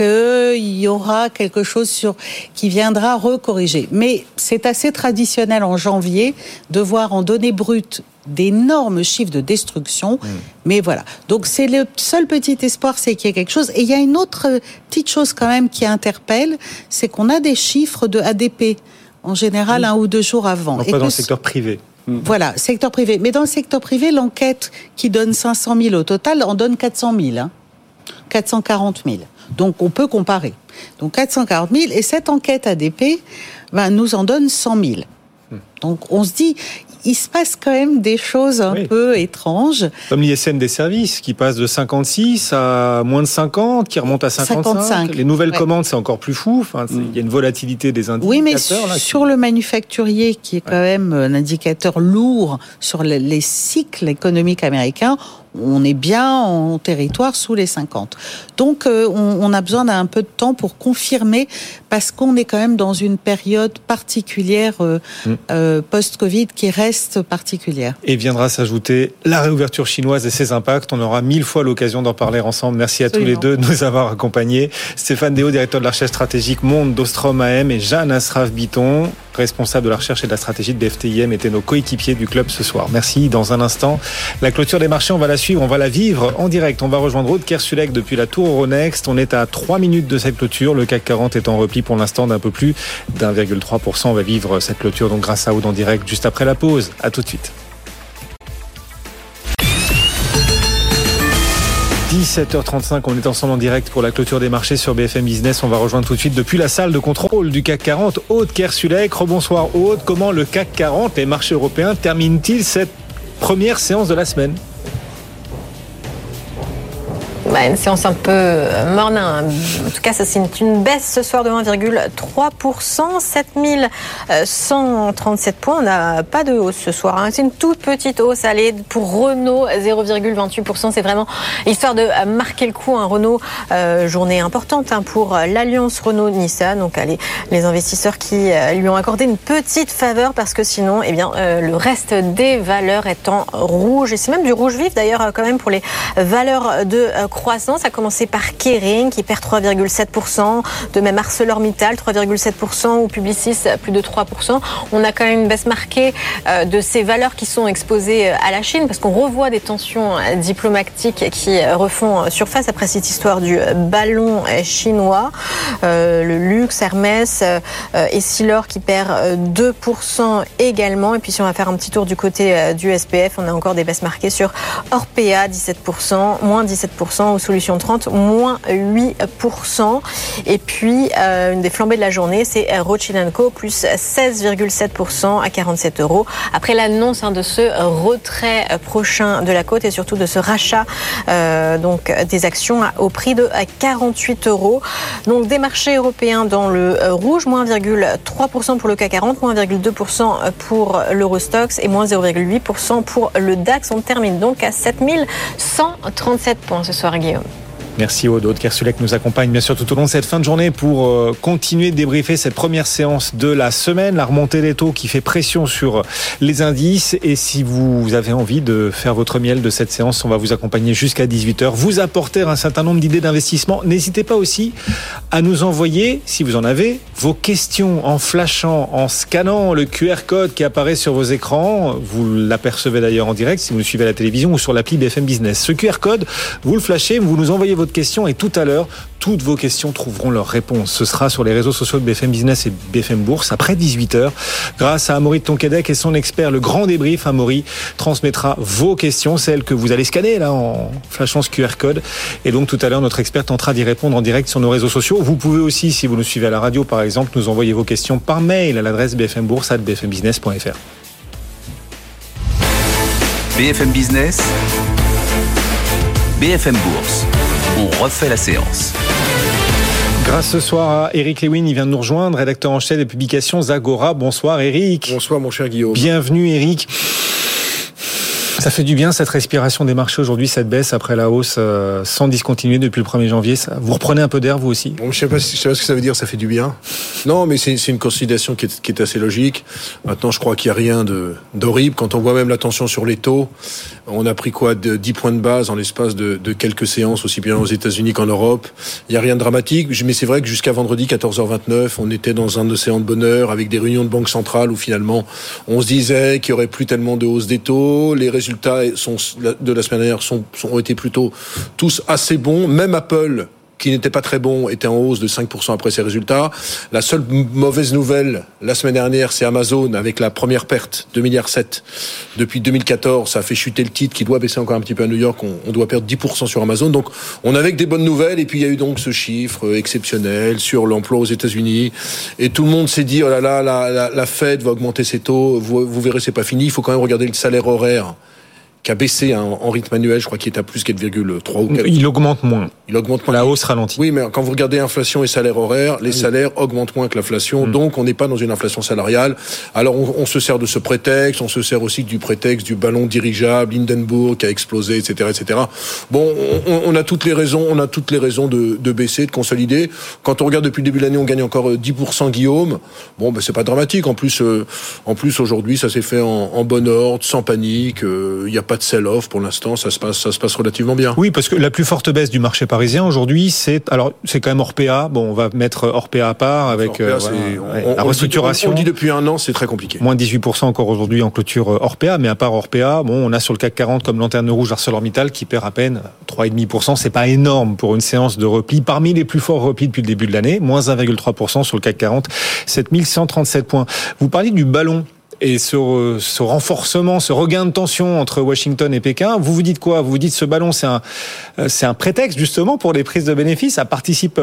qu'il y aura quelque chose sur qui viendra recorriger. Mais c'est assez traditionnel en janvier de voir en données brutes d'énormes chiffres de destruction. Mm. Mais voilà. Donc c'est le seul petit espoir, c'est qu'il y ait quelque chose. Et il y a une autre petite chose quand même qui interpelle, c'est qu'on a des chiffres de ADP en général un ou deux jours avant. Donc pas dans le secteur privé. Voilà, secteur privé. Mais dans le secteur privé, l'enquête qui donne 500 000 au total en donne 400 000. Hein. 440 000. Donc on peut comparer. Donc 440 000 et cette enquête ADP ben, nous en donne 100 000. Donc on se dit, il se passe quand même des choses un peu étranges. Comme l'ISN des services qui passe de 56 à moins de 50, qui remonte à 55. Les nouvelles commandes, c'est encore plus fou. Enfin, il y a une volatilité des indicateurs. Oui, mais sur le manufacturier, qui est quand même un indicateur lourd sur les cycles économiques américains, on est bien en territoire sous les 50. Donc euh, on, a besoin d'un peu de temps pour confirmer parce qu'on est quand même dans une période particulière euh, mm. euh, post-Covid qui reste particulière. Et viendra s'ajouter la réouverture chinoise et ses impacts. On aura mille fois l'occasion d'en parler ensemble. Merci à tous les deux de nous avoir accompagnés. Stéphane Déo, directeur de la recherche stratégique Monde d'Ostrom AM et Jeanne Asraf Biton, responsable de la recherche et de la stratégie de BFTIM, étaient nos coéquipiers du club ce soir. Merci. Dans un instant, la clôture des marchés, on va la suivre, on va la vivre en direct. On va rejoindre Aude Kersulek depuis la tour Euronext. On est à 3 minutes de cette clôture. Le CAC 40 est en repli pour l'instant d'un peu plus d'1,3%. On va vivre cette clôture donc grâce à Aude en direct juste après la pause. À tout de suite. 17h35, on est ensemble en direct pour la clôture des marchés sur BFM Business. On va rejoindre tout de suite depuis la salle de contrôle du CAC 40, Aude Kersulek. Rebonsoir Aude, comment le CAC 40, les marchés européens, terminent-ils cette première séance de la semaine? Bah, une séance un peu euh, morne. Hein. En tout cas, ça c'est une baisse ce soir de 1,3%, 7137 points. On n'a pas de hausse ce soir. Hein. C'est une toute petite hausse. Allez, pour Renault, 0,28%. C'est vraiment histoire de marquer le coup. Un Renault, euh, journée importante hein, pour l'alliance Renault-Nissan. Donc, allez, les investisseurs qui euh, lui ont accordé une petite faveur parce que sinon, eh bien, le reste des valeurs est en rouge. Et c'est même du rouge vif d'ailleurs, quand même, pour les valeurs de croissance a commencé par Kering qui perd 3,7%, de même ArcelorMittal 3,7% ou Publicis plus de 3%. On a quand même une baisse marquée euh, de ces valeurs qui sont exposées euh, à la Chine parce qu'on revoit des tensions euh, diplomatiques qui refont surface après cette histoire du ballon chinois. Le luxe, Hermès et Silor qui perd 2% également. Et puis si on va faire un petit tour du côté du SPF, on a encore des baisses marquées sur Orpea 17%, moins 17% aux solutions 30, moins 8%. Et puis, euh, une des flambées de la journée, c'est Rothschild Co, plus 16,7% à 47 euros. Après l'annonce hein, de ce retrait prochain de la côte et surtout de ce rachat euh, donc des actions au prix de 48 euros. Donc des marchés européens dans le rouge, moins 1,3% pour le CAC 40, moins 1,2% pour l'Eurostox et moins 0,8% pour le DAX. On termine donc à 7137 points ce soir. Guillaume. Merci Aude. Kersulek nous accompagne bien sûr tout au long de cette fin de journée pour euh, continuer de débriefer cette première séance de la semaine, la remontée des taux qui fait pression sur les indices. Et si vous avez envie de faire votre miel de cette séance, on va vous accompagner jusqu'à 18h, vous apporter un certain nombre d'idées d'investissement. N'hésitez pas aussi à nous envoyer, si vous en avez, vos questions en flashant, en scannant le QR code qui apparaît sur vos écrans. Vous l'apercevez d'ailleurs en direct si vous nous suivez à la télévision ou sur l'appli BFM Business. Ce QR code, vous le flashez, vous nous envoyez votre questions et tout à l'heure, toutes vos questions trouveront leur réponse. Ce sera sur les réseaux sociaux de BFM Business et BFM Bourse après 18h. Grâce à Amaury de Tonquédec et son expert, le grand débrief, Amaury transmettra vos questions, celles que vous allez scanner là en flashant ce QR code. Et donc tout à l'heure, notre expert tentera d'y répondre en direct sur nos réseaux sociaux. Vous pouvez aussi, si vous nous suivez à la radio par exemple, nous envoyer vos questions par mail à l'adresse bfmbourse.bfmbusiness.fr. BFM Business, BFM Bourse on refait la séance. Grâce ce soir à Eric Lewin, il vient de nous rejoindre, rédacteur en chef des publications Zagora. Bonsoir Eric. Bonsoir mon cher Guillaume. Bienvenue Eric. Ça fait du bien cette respiration des marchés aujourd'hui, cette baisse après la hausse euh, sans discontinuer depuis le 1er janvier. Vous reprenez un peu d'air vous aussi? Je je sais pas ce que ça veut dire. Ça fait du bien. Non, mais c'est une consolidation qui est, assez logique. Maintenant, je crois qu'il n'y a rien d'horrible. Quand on voit même la tension sur les taux, on a pris quoi de 10 points de base en l'espace de, quelques séances, aussi bien aux États-Unis qu'en Europe. Il n'y a rien de dramatique. Mais c'est vrai que jusqu'à vendredi 14h29, on était dans un océan de bonheur avec des réunions de banque centrale où finalement on se disait qu'il y aurait plus tellement de hausse des taux. Les résultats sont, de la semaine dernière sont, ont été plutôt tous assez bons. Même Apple qui n'était pas très bon, était en hausse de 5% après ses résultats. La seule mauvaise nouvelle la semaine dernière, c'est Amazon avec la première perte, 2 milliards 7. Depuis 2014, ça a fait chuter le titre qui doit baisser encore un petit peu à New York. On, doit perdre 10% sur Amazon. Donc, on avait que des bonnes nouvelles. Et puis, il y a eu donc ce chiffre exceptionnel sur l'emploi aux États-Unis. Et tout le monde s'est dit, oh là là, la Fed va augmenter ses taux. Vous, vous verrez, c'est pas fini. Il faut quand même regarder le salaire horaire qui a baissé en, en rythme annuel, je crois qu'il est à plus 4,3 ou 4. Il augmente moins. Il augmente moins. La hausse ralentit. Oui, mais quand vous regardez inflation et salaire horaire, les oui. salaires augmentent moins que l'inflation, mmh. donc on n'est pas dans une inflation salariale. Alors on, on, se sert de ce prétexte, on se sert aussi du prétexte du ballon dirigeable, Hindenburg qui a explosé, etc., etc. Bon, on, on, a toutes les raisons, on a toutes les raisons de, de, baisser, de consolider. Quand on regarde depuis le début de l'année, on gagne encore 10% Guillaume. Bon, ben c'est pas dramatique. En plus, euh, en plus aujourd'hui, ça s'est fait en, en, bon ordre, sans panique. Il euh, n'y a pas de sell-off pour l'instant, ça se passe, ça se passe relativement bien. Oui, parce que la plus forte baisse du marché parisien aujourd'hui, c'est alors c'est quand même Orpea. Bon, on va mettre Orpea à part avec Orpea, euh, voilà, on, la restructuration. On, dit depuis un an, c'est très compliqué. Moins de 18% encore aujourd'hui en clôture Orpea, mais à part Orpea, bon, on a sur le CAC 40 comme lanterne rouge ArcelorMittal qui perd à peine 3,5%. C'est pas énorme pour une séance de repli, parmi les plus forts replis depuis le début de l'année, moins 1,3% sur le CAC 40, 7137 points. Vous parlez du ballon et ce, ce, renforcement, ce regain de tension entre Washington et Pékin, vous vous dites quoi? Vous vous dites ce ballon, c'est un, prétexte justement pour les prises de bénéfices. Ça participe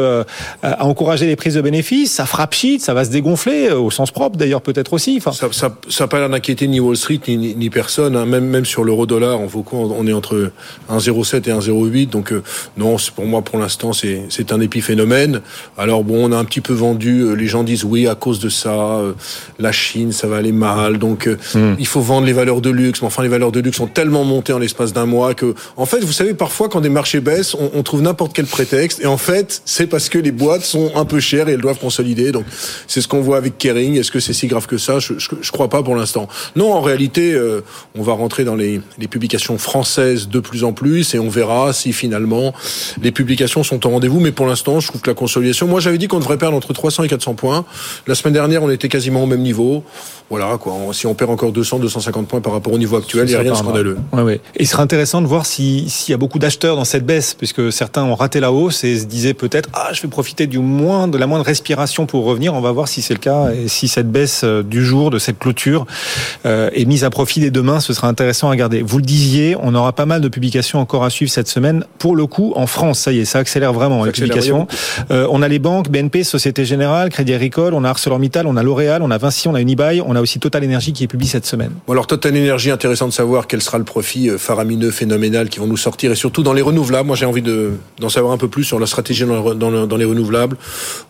à encourager les prises de bénéfices. Ça frappe shit, ça va se dégonfler au sens propre d'ailleurs peut-être aussi. Ça, ça, ça n'a pas l'air d'inquiéter ni Wall Street ni, personne. Hein. Même sur l'euro dollar, on On est entre 1,07 et 1,08. Donc euh, non, pour moi pour l'instant c'est un épiphénomène. Alors bon, on a un petit peu vendu. Les gens disent oui à cause de ça. Euh, la Chine, ça va aller mal donc mmh. il faut vendre les valeurs de luxe. Mais enfin, les valeurs de luxe ont tellement monté en l'espace d'un mois que, en fait, vous savez, parfois quand des marchés baissent, on, on trouve n'importe quel prétexte. Et en fait, c'est parce que les boîtes sont un peu chères et elles doivent consolider. Donc c'est ce qu'on voit avec Kering. Est-ce que c'est si grave que ça? Je, je, je, crois pas pour l'instant. Non, en réalité, euh, on va rentrer dans les, les, publications françaises de plus en plus et on verra si finalement les publications sont au rendez-vous. Mais pour l'instant, je trouve que la consolidation. Moi, j'avais dit qu'on devrait perdre entre 300 et 400 points. La semaine dernière, on était quasiment au même niveau. Voilà quoi si on perd encore 200, 250 points par rapport au niveau actuel, il n'y a rien de scandaleux. Ouais, ouais. Et il sera intéressant de voir s'il si y a beaucoup d'acheteurs dans cette baisse, puisque certains ont raté la hausse et se disaient peut-être ah je vais profiter du moins de la moindre respiration pour revenir. On va voir si c'est le cas et si cette baisse euh, du jour de cette clôture euh, est mise à profit dès demain. Ce sera intéressant à regarder. Vous le disiez, on aura pas mal de publications encore à suivre cette semaine. Pour le coup, en France, ça y est, ça accélère vraiment ça les publications. Euh, on a les banques, BNP, Société Générale, Crédit Agricole, on a ArcelorMittal, on a L'Oréal, on a Vinci, on a Unibail, on a aussi Total Energy qui est publié cette semaine. Bon alors Total Énergie, intéressant de savoir quel sera le profit euh, faramineux, phénoménal qui vont nous sortir, et surtout dans les renouvelables. Moi, j'ai envie de d'en savoir un peu plus sur la stratégie dans, dans, dans, les renouvelables,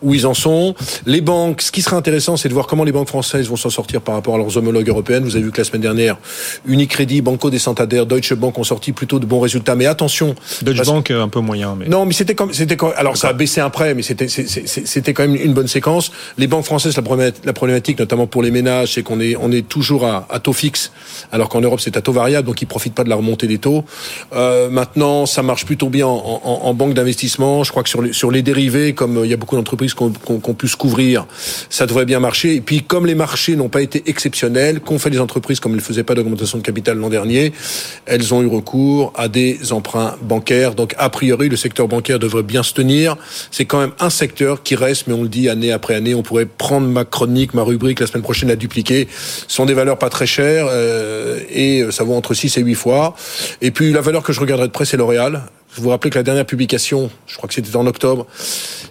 où ils en sont. Les banques, ce qui serait intéressant, c'est de voir comment les banques françaises vont s'en sortir par rapport à leurs homologues européennes. Vous avez vu que la semaine dernière, Unicredit, Banco des Santander, Deutsche Bank ont sorti plutôt de bons résultats. Mais attention, Deutsche Bank un peu moyen. Mais... Non, mais c'était comme c'était alors ça a baissé après, mais c'était c'était quand même une bonne séquence. Les banques françaises, la problématique, la problématique notamment pour les ménages, c'est qu'on est on est toujours à, taux fixe alors qu'en Europe c'est à taux variable, donc ils profitent pas de la remontée des taux. Euh, maintenant, ça marche plutôt bien en, banque d'investissement. Je crois que sur les, sur les dérivés, comme euh, il y a beaucoup d'entreprises qui ont, qu pu se couvrir, ça devrait bien marcher. Et puis, comme les marchés n'ont pas été exceptionnels, qu'ont fait les entreprises comme elles ne faisaient pas d'augmentation de capital l'an dernier, elles ont eu recours à des emprunts bancaires. Donc, a priori, le secteur bancaire devrait bien se tenir. C'est quand même un secteur qui reste, mais on le dit année après année. On pourrait prendre ma chronique, ma rubrique la semaine prochaine à dupliquer. Sont des valeurs pas très chères. Euh, et ça vaut entre 6 et 8 fois. Et puis la valeur que je regarderai de près, c'est L'Oréal, Vous vous rappelez que la dernière publication, je crois que c'était en octobre,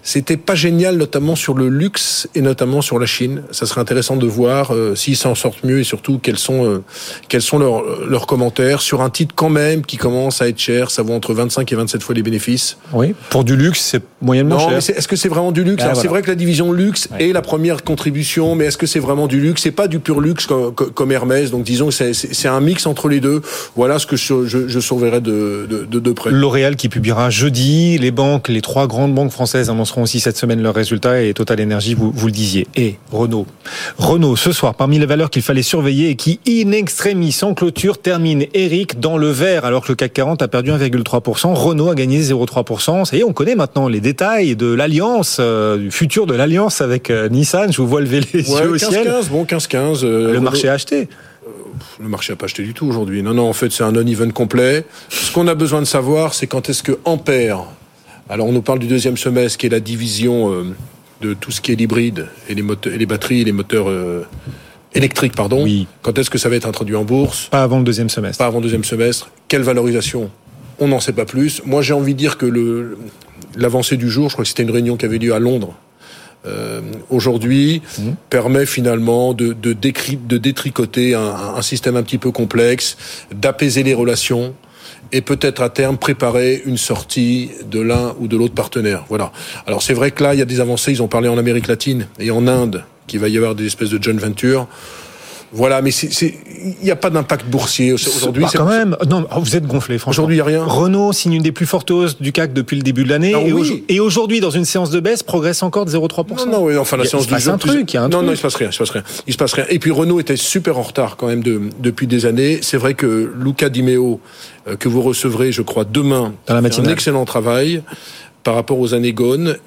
c'était pas génial, notamment sur le luxe et notamment sur la Chine. Ça serait intéressant de voir euh, s'ils s'en sortent mieux et surtout quels sont euh, quels sont leurs, leurs commentaires sur un titre quand même qui commence à être cher. Ça vaut entre 25 et 27 fois les bénéfices. Oui, pour du luxe, c'est moyennement Non, cher. est-ce que c'est vraiment du luxe? Ah, C'est vrai que la division luxe Ouais. est la première contribution, mais est-ce que c'est vraiment du luxe? C'est pas du pur luxe comme, comme Hermès. Donc disons que c'est- un mix entre les deux. Voilà ce que je, je, je surveillerai de, de, de, de près. L'Oréal qui publiera jeudi. Les banques, les trois grandes banques françaises annonceront aussi cette semaine leurs résultats et Total Energy, vous, vous le disiez. Et Renault. Renault, ce soir, parmi les valeurs qu'il fallait surveiller et qui, in extremis, en clôture, termine Eric dans le vert alors que le CAC 40 a perdu 1,3%. Renault a gagné 0,3%. Ça y est, on connaît maintenant les détails de l'alliance, euh, du futur de l'alliance avec euh, Nissan. Je vous vois lever les Ouais, yeux au ciel. 15-15, bon 15-15. euh, Le Renault- marché a acheté. Le marché n'a pas acheté du tout aujourd'hui. Non, non, en fait, c'est un non-even complet. Ce qu'on a besoin de savoir, c'est quand est-ce que Ampère, alors on nous parle du deuxième semestre, qui est la division euh, de tout ce qui est l'hybride et les, moteurs, et les batteries et les moteurs euh, électriques, pardon. Oui. Quand est-ce que ça va être introduit en bourse? Pas avant le deuxième semestre. Pas avant le deuxième semestre. Quelle valorisation? On n'en sait pas plus. Moi, j'ai envie de dire que le l'avancée du jour, je crois que c'était une réunion qui avait lieu à Londres, euh, aujourd'hui permet finalement de, de, décri- de détricoter un, un système un petit peu complexe, d'apaiser les relations et peut-être à terme préparer une sortie de l'un ou de l'autre partenaire. Voilà. Alors c'est vrai que là, il y a des avancées. Ils ont parlé en Amérique latine et en Inde qu'il va y avoir des espèces de joint venture. Voilà, mais il n'y a pas d'impact boursier aujourd'hui. Bah, c'est- quand même. Non, vous êtes gonflé, franchement. Aujourd'hui, il n'y a rien. Renault signe une des plus fortes hausses du CAC depuis le début de l'année. Ah et, oui. et aujourd'hui, dans une séance de baisse, progresse encore de 0,3%. Non, non, oui, enfin la Il y a- séance il se du passe jour, un plus- truc, il y a un non, truc. non, il se passe rien, il se passe rien. Il se passe rien. Et puis Renault était super en retard quand même de, depuis des années. C'est vrai que Luca Di Meo, euh, que vous recevrez, je crois, demain, Dans la fait matinale. un excellent travail par rapport aux années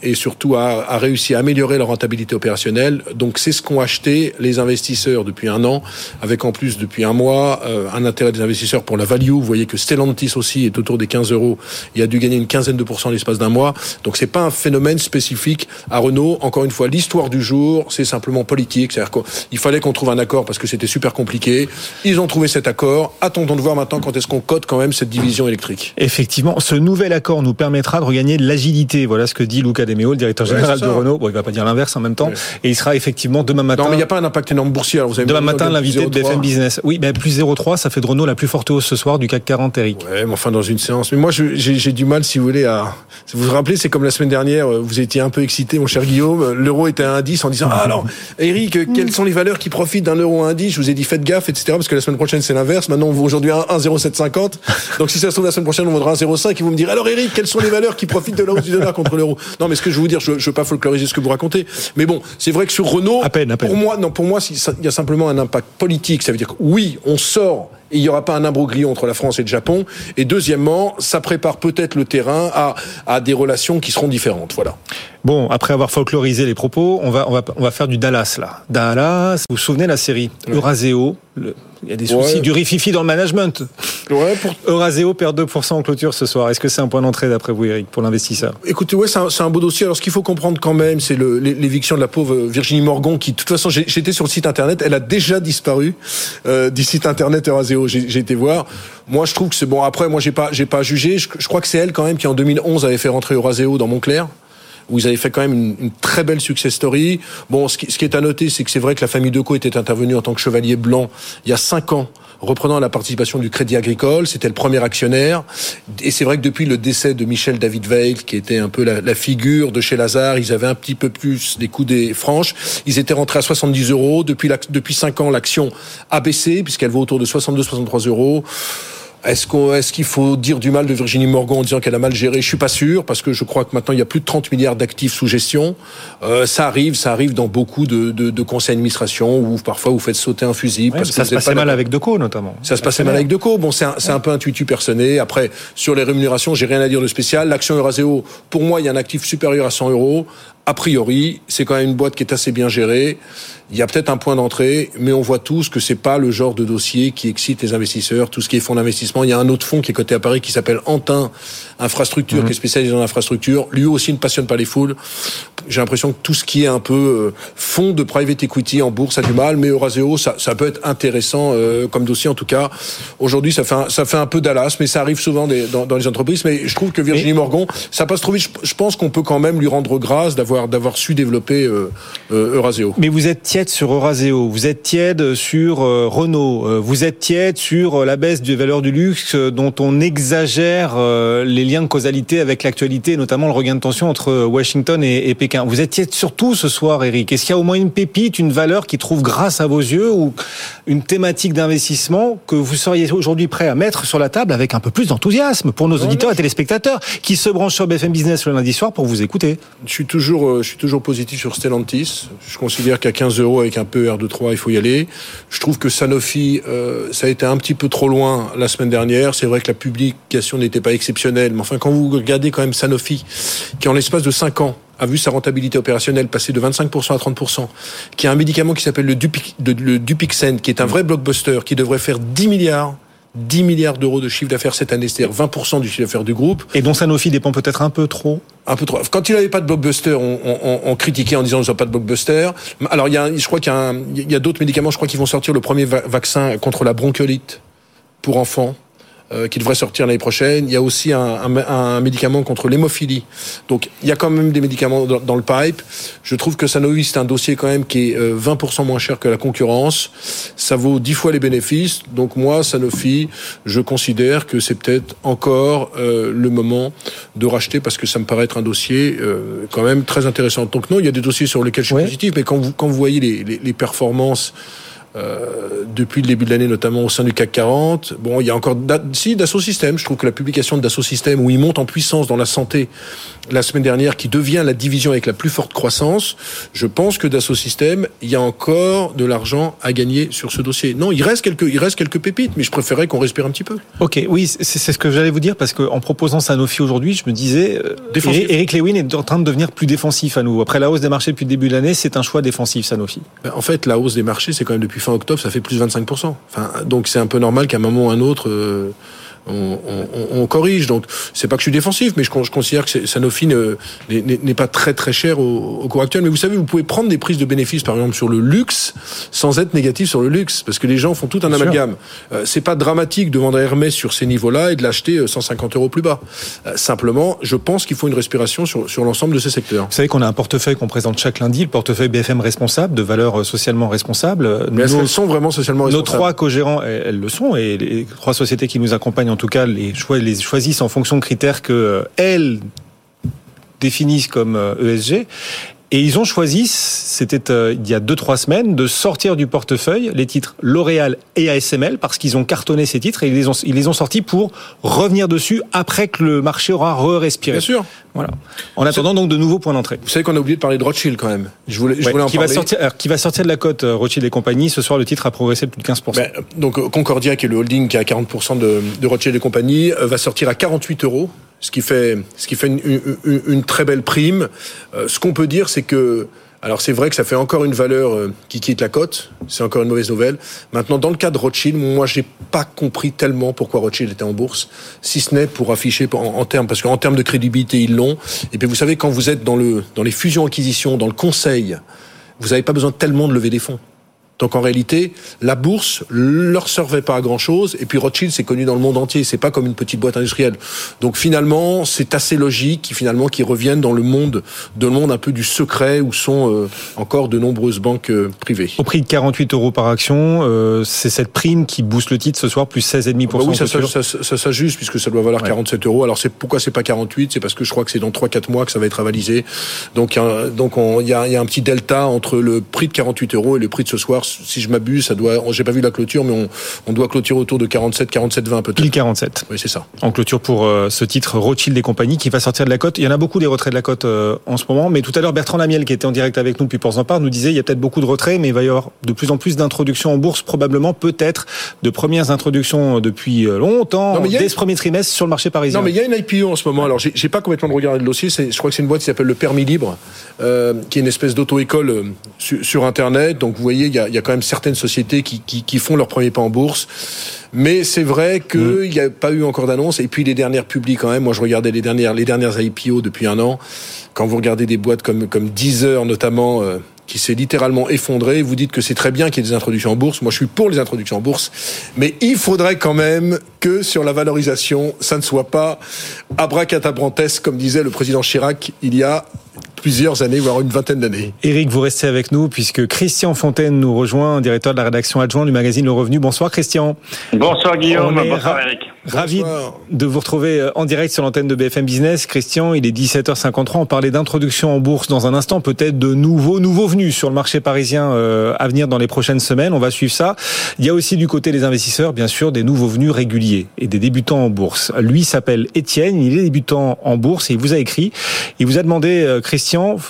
et surtout a, a réussi à améliorer leur rentabilité opérationnelle. Donc c'est ce qu'ont acheté les investisseurs depuis un an, avec en plus depuis un mois euh, un intérêt des investisseurs pour la value. Vous voyez que Stellantis aussi est autour des 15 euros et a dû gagner une quinzaine de pourcents en l'espace d'un mois. Donc c'est pas un phénomène spécifique à Renault. Encore une fois, l'histoire du jour, c'est simplement politique. C'est-à-dire qu'il fallait qu'on trouve un accord parce que c'était super compliqué. Ils ont trouvé cet accord. Attendons de voir maintenant quand est-ce qu'on cote quand même cette division électrique. Effectivement, ce nouvel accord nous permettra de regagner de. Voilà ce que dit Luca De Meo, le directeur général de. Renault. Bon, il va pas dire l'inverse en même temps. Ouais. Et il sera effectivement demain matin. Non, mais il n'y a pas un impact énorme boursier. Alors vous avez Demain matin, l'invité de 0,3. BFM Business. Oui, ben plus 0,3, ça fait de Renault la plus forte hausse ce soir du CAC 40, Eric. Ouais, mais enfin dans une séance. Mais moi, j'ai du mal, si vous voulez, à. Vous vous rappelez, c'est comme la semaine dernière, euh, vous étiez un peu excité, mon cher Guillaume. L'euro était à 1,10 en disant Ah alors, Eric, euh, quelles sont les valeurs qui profitent d'un euro à 1,10 Je vous ai dit faites gaffe, etc. Parce que la semaine prochaine, c'est l'inverse. Maintenant, on vaut aujourd'hui un 1,0750. Donc si ça se trouve, la semaine prochaine, on vaudra 1,05 et vous me direz Alors, Eric, quelles sont les valeurs qui profitent de la hausse du dollar contre l'euro Non, mais ce que je veux vous dire, je ne veux pas folkloriser ce que vous racontez. Mais bon, c'est vrai que sur Renault, À peine, à peine. pour moi, non, pour moi, il y a simplement un impact politique. Ça veut dire que oui, on sort et il n'y aura pas un imbroglio entre la France et le Japon. Et deuxièmement, ça prépare peut-être le terrain à, à des relations qui seront différentes. Voilà. Bon, après avoir folklorisé les propos, on va, on va, on va faire du Dallas, là. Dallas, vous vous souvenez la série? Euraseo le- Il y a des soucis Ouais. du rififi dans le management. Ouais, pour... Euraseo perd 2% en clôture ce soir. Est-ce que c'est un point d'entrée d'après vous, Eric, pour l'investisseur? Écoutez, ouais, c'est un, un beau dossier. Alors, ce qu'il faut comprendre quand même, c'est l'éviction de la pauvre Virginie Morgon, qui, de toute façon, j'étais sur le site internet, elle a déjà disparu euh, du site internet Euraseo. J'ai j'ai été voir. Moi, je trouve que c'est bon. Après, moi, j'ai pas, j'ai pas jugé. Je, je crois que c'est elle quand même qui, en 2011, avait fait rentrer Euraseo dans Montclair ils avaient fait quand même une, très belle success story. Bon, ce qui, est à noter, c'est que c'est vrai que la famille Decaux était intervenue en tant que chevalier blanc il y a cinq ans reprenant la participation du Crédit Agricole, c'était le premier actionnaire. Et c'est vrai que depuis le décès de Michel David Veil, qui était un peu la, la figure de chez Lazare, ils avaient un petit peu plus des coups des franches. Ils étaient rentrés à 70 euros. Depuis, l'ac- depuis 5 ans, l'action a baissé, puisqu'elle vaut autour de 62-63 euros. Est-ce qu'on, est-ce qu'il faut dire du mal de Virginie Morgan en disant qu'elle a mal géré? Je suis pas sûr parce que je crois que maintenant il y a plus de 30 milliards d'actifs sous gestion. Euh, ça arrive, ça arrive dans beaucoup de, de, de conseils d'administration où parfois vous faites sauter un parce que Ça se passait pas mal avec Deco, notamment. Ça se passait mal avec Deco. Bon, c'est un, c'est un peu intuitu personné. Après, sur les rémunérations, j'ai rien à dire de spécial. L'action Euraseo, pour moi, il y a un actif supérieur à 100 euros. A priori, c'est quand même une boîte qui est assez bien gérée. Il y a peut-être un point d'entrée, mais on voit tous que c'est pas le genre de dossier qui excite les investisseurs. Tout ce qui est fonds d'investissement, il y a un autre fonds qui est coté à Paris qui s'appelle Antin Infrastructure, mhm. qui est spécialisé dans l'infrastructure. Lui aussi ne passionne pas les foules. J'ai l'impression que tout ce qui est un peu euh, fonds de private equity en bourse a du mal, mais Euraseo, ça, ça peut être intéressant euh, comme dossier en tout cas. Aujourd'hui, ça fait un, ça fait un peu Dallas, mais ça arrive souvent des, dans, dans, les entreprises. Mais je trouve que Virginie Morgan, ça passe trop vite. Je, pense qu'on peut quand même lui rendre grâce d'avoir d'avoir su développer euh, euh Euraseo. Mais vous êtes sur Euraseo, vous êtes tiède sur euh, Renault, euh, vous êtes tiède sur la baisse des valeurs du luxe dont on exagère les liens de causalité avec l'actualité, notamment le regain de tension entre Washington et, Pékin. Vous êtes tiède sur tout ce soir, Eric. Est-ce qu'il y a au moins une pépite, une valeur qui trouve grâce à vos yeux ou une thématique d'investissement que vous seriez aujourd'hui prêt à mettre sur la table avec un peu plus d'enthousiasme pour nos auditeurs et téléspectateurs qui se branchent sur BFM Business le lundi soir pour vous écouter? Je suis toujours, je suis toujours positif sur Stellantis. Je considère qu'à 15 euros avec un peu R2-3, il faut y aller. Je trouve que Sanofi, euh, ça a été un petit peu trop loin la semaine dernière. C'est vrai que la publication n'était pas exceptionnelle, mais enfin, quand vous regardez quand même Sanofi, qui en l'espace de 5 ans a vu sa rentabilité opérationnelle passer de 25% à 30%, qui a un médicament qui s'appelle le, le Dupixen, qui est un vrai blockbuster, qui devrait faire 10 milliards 10 milliards d'euros de chiffre d'affaires cette année, c'est-à-dire 20% du chiffre d'affaires du groupe. Et dont Sanofi dépend peut-être un peu trop un peu trop. Quand il n'avait pas de blockbuster, on, on, on, critiquait en disant qu'ils n'ont pas de blockbuster. Alors, il y a, je crois qu'il y a, a d'autres médicaments. Je crois qu'ils vont sortir le premier vaccin contre la bronchiolite pour enfants. Euh, qui devrait sortir l'année prochaine. Il y a aussi un, un, un médicament contre l'hémophilie. Donc il y a quand même des médicaments dans, dans le pipe. Je trouve que Sanofi, c'est un dossier quand même qui est 20% euh, moins cher que la concurrence. Ça vaut 10 fois les bénéfices. Donc moi, Sanofi, je considère que c'est peut-être encore euh, le moment de racheter parce que ça me paraît être un dossier euh, quand même très intéressant. Donc non, il y a des dossiers sur lesquels je suis positif, mais quand vous, quand vous voyez les, les, les performances euh, depuis le début de l'année, notamment au sein du CAC 40. Bon, il y a encore si Dassault Systèmes. Je trouve que la publication de Dassault Systèmes, où il monte en puissance dans la santé la semaine dernière, qui devient la division avec la plus forte croissance, je pense que Dassault Systèmes, il y a encore de l'argent à gagner sur ce dossier. Non, il reste quelques, il reste quelques pépites, mais je préférais qu'on respire un petit peu. Ok, oui, c'est ce que j'allais vous dire parce qu'en proposant Sanofi aujourd'hui, je me disais, euh, Eric Lewin est en train de devenir plus défensif à nous. Après la hausse des marchés depuis le début de l'année, c'est un choix défensif Sanofi. Ben, en fait, la hausse des marchés, c'est quand même depuis fin octobre, ça fait plus de 25%. Enfin, donc c'est un peu normal qu'à un moment ou un autre, euh, on, on, on, corrige. Donc, c'est pas que je suis défensif, mais je, je considère que Sanofi n'est pas très très cher au, au, cours actuel. Mais vous savez, vous pouvez prendre des prises de bénéfices, par exemple sur le luxe, sans être négatif sur le luxe, parce que les gens font tout un amalgame. Euh, c'est pas dramatique de vendre Hermès sur ces niveaux-là et de l'acheter 150 euh, euros plus bas. Euh, simplement, je pense qu'il faut une respiration sur, sur l'ensemble de ces secteurs. Vous savez qu'on a un portefeuille qu'on présente chaque lundi, le portefeuille BFM responsable, de valeurs socialement responsables. Mais est-ce qu'elles sont vraiment socialement responsables? Nos trois co-gérants, elles, le sont, et les trois sociétés qui nous accompagnent en tout cas les, choisissent en fonction de critères que euh, elles définissent comme ESG. Euh, et ils ont choisi, c'était euh, il y a deux trois semaines, de sortir du portefeuille les titres L'Oréal et ASML parce qu'ils ont cartonné ces titres et ils les ont, ils les ont sortis pour revenir dessus après que le marché aura re-respiré. Bien sûr. Voilà. En attendant donc de nouveaux points d'entrée. Vous savez qu'on a oublié de parler de Rothschild quand même. Je voulais, je voulais en qui parler. Va sortir, qui va sortir de la cote euh, Rothschild et compagnie. Ce soir, le titre a progressé de plus de 15%. Ben, donc Concordia, qui est le holding qui a 40% de, de Rothschild et compagnie, euh, va sortir à 48 euros ce qui fait, ce qui fait une, une, une très belle prime. Euh, ce qu'on peut dire, c'est que alors c'est vrai que ça fait encore une valeur euh, qui quitte la cote, c'est encore une mauvaise nouvelle. Maintenant, dans le cas de Rothschild, moi j'ai pas compris tellement pourquoi Rothschild était en bourse, si ce n'est pour afficher en, en termes, parce qu'en termes de crédibilité ils l'ont. Et puis vous savez quand vous êtes dans le dans les fusions acquisitions, dans le conseil, vous n'avez pas besoin tellement de lever des fonds. Donc en réalité, la bourse leur servait pas à grand chose. Et puis Rothschild, c'est connu dans le monde entier. C'est pas comme une petite boîte industrielle. Donc finalement, c'est assez logique, finalement, qu'ils reviennent dans le monde, de le monde un peu du secret où sont euh, encore de nombreuses banques euh, privées. Au prix de 48 euros par action, euh, c'est cette prime qui booste le titre ce soir, plus 16,5%. Bah oui, ça, ça, ça, s'ajuste puisque ça doit valoir ouais. 47 euros. Alors c'est pourquoi c'est pas 48 C'est parce que je crois que c'est dans 3-4 mois que ça va être avalisé. Donc donc il y a, y a un petit delta entre le prix de 48 euros et le prix de ce soir si je m'abuse, ça doit, j'ai pas vu la clôture, mais on, on doit clôturer autour de 47, 47, 20 peut-être. Pile 47. Oui, c'est ça. En clôture pour euh, ce titre Rothschild et compagnie qui va sortir de la cote. Il y en a beaucoup des retraits de la cote euh, en ce moment, mais tout à l'heure Bertrand Lamiel qui était en direct avec nous depuis Ports en Part nous disait il y a peut-être beaucoup de retraits, mais il va y avoir de plus en plus d'introductions en bourse, probablement, peut-être, de premières introductions depuis euh, longtemps, Non, mais a dès ce premier trimestre sur le marché parisien. Non, mais il y a une IPO en ce moment. Alors, j'ai pas complètement regardé le dossier. Je crois que c'est une boîte qui s'appelle le Permis Libre, euh, qui est une espèce d'auto-école sur, sur Internet. Donc, vous voyez, il y a, il y a quand même certaines sociétés qui, qui, qui font leur premier pas en bourse. Mais c'est vrai qu'il n'y a pas eu encore d'annonce. Et puis, les dernières publies, quand même. Moi, je regardais les dernières, les dernières IPO depuis un an. Quand vous regardez des boîtes comme, comme Deezer, notamment, euh, qui s'est littéralement effondré, vous dites que c'est très bien qu'il y ait des introductions en bourse. Moi, je suis pour les introductions en bourse. Mais il faudrait quand même que sur la valorisation, ça ne soit pas abracadabrantesque, comme disait le président Chirac il y a plusieurs années, voire une vingtaine d'années. Eric, vous restez avec nous puisque Christian Fontaine nous rejoint, directeur de la rédaction adjoint du magazine Le Revenu. Bonsoir Christian. Bonsoir Guillaume, bonsoir ra- Eric. Ravi Bonsoir. de vous retrouver euh, en direct sur l'antenne de BFM Business. Christian, il est 17h53. On parlait d'introduction en bourse dans un instant, peut-être de nouveaux, nouveaux venus sur le marché parisien euh, à venir dans les prochaines semaines. On va suivre ça. Il y a aussi du côté des investisseurs, bien sûr, des nouveaux venus réguliers et des débutants en bourse. Lui s'appelle Étienne, il est débutant en bourse et il vous a écrit. Il vous a demandé, euh,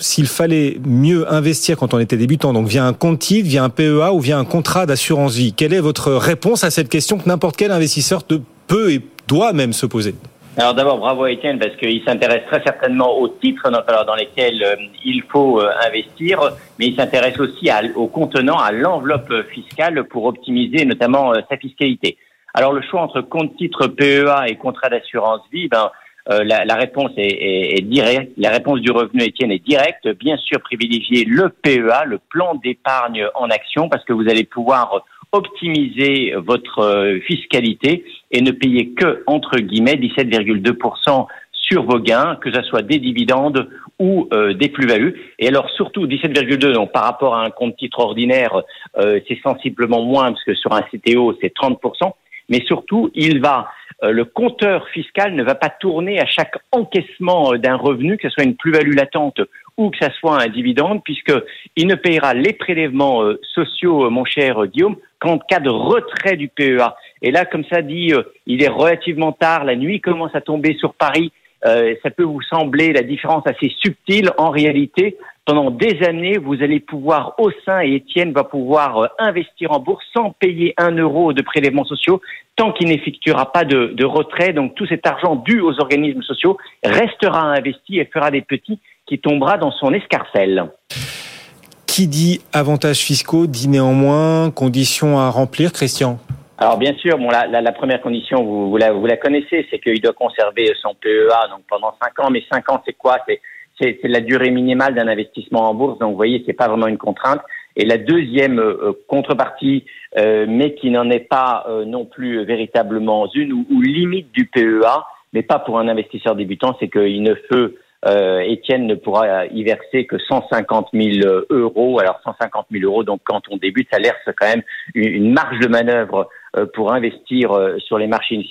S'il fallait mieux investir quand on était débutant, donc via un compte titre, via un PEA ou via un contrat d'assurance vie. Quelle est votre réponse à cette question que n'importe quel investisseur peut et doit même se poser? Alors d'abord, bravo Étienne parce qu'il s'intéresse très certainement aux titres dans, lesquels euh, il faut euh, investir, mais il s'intéresse aussi au contenant, à l'enveloppe fiscale pour optimiser notamment euh, sa fiscalité. Alors le choix entre compte titre PEA et contrat d'assurance vie, ben, euh, la, la réponse est, est, est directe. La réponse du revenu Étienne est directe. Bien sûr, privilégier le PEA, le plan d'épargne en action, parce que vous allez pouvoir optimiser votre euh, fiscalité et ne payer que, entre guillemets, 17,2% sur vos gains, que ce soit des dividendes ou euh, des plus-values. Et alors surtout 17,2, donc par rapport à un compte titre ordinaire, euh, c'est sensiblement moins parce que sur un CTO c'est 30%. Mais surtout, il va, le compteur fiscal ne va pas tourner à chaque encaissement euh, d'un revenu, que ce soit une plus-value latente ou que ce soit un dividende, puisque il ne payera les prélèvements euh, sociaux, euh, mon cher euh, Guillaume, qu'en cas de retrait du PEA. Et là, comme ça dit, euh, il est relativement tard, la nuit commence à tomber sur Paris. Euh, ça peut vous sembler la différence assez subtile. En réalité, pendant des années, vous allez pouvoir, au sein, et Étienne va pouvoir euh, investir en bourse sans payer un euro de prélèvements sociaux tant qu'il n'effectuera pas de, de retrait. Donc tout cet argent dû aux organismes sociaux restera investi et fera des petits qui tombera dans son escarcelle. Qui dit avantages fiscaux dit néanmoins conditions à remplir, Christian? Alors bien sûr, bon, la, la, la première condition, vous, vous, la, vous la connaissez, c'est qu'il doit conserver son PEA donc pendant 5 ans. Mais 5 ans, c'est quoi? C'est c'est la durée minimale d'un investissement en bourse. Donc vous voyez, c'est pas vraiment une contrainte. Et la deuxième euh, contrepartie, euh, mais qui n'en est pas euh, non plus véritablement une ou, limite du PEA, mais pas pour un investisseur débutant, c'est qu'il ne peut euh, Étienne ne pourra y verser que 150 000 euros. Alors 150 000 euros, donc quand on débute, ça laisse quand même une marge de manœuvre euh, pour investir euh, sur les marchés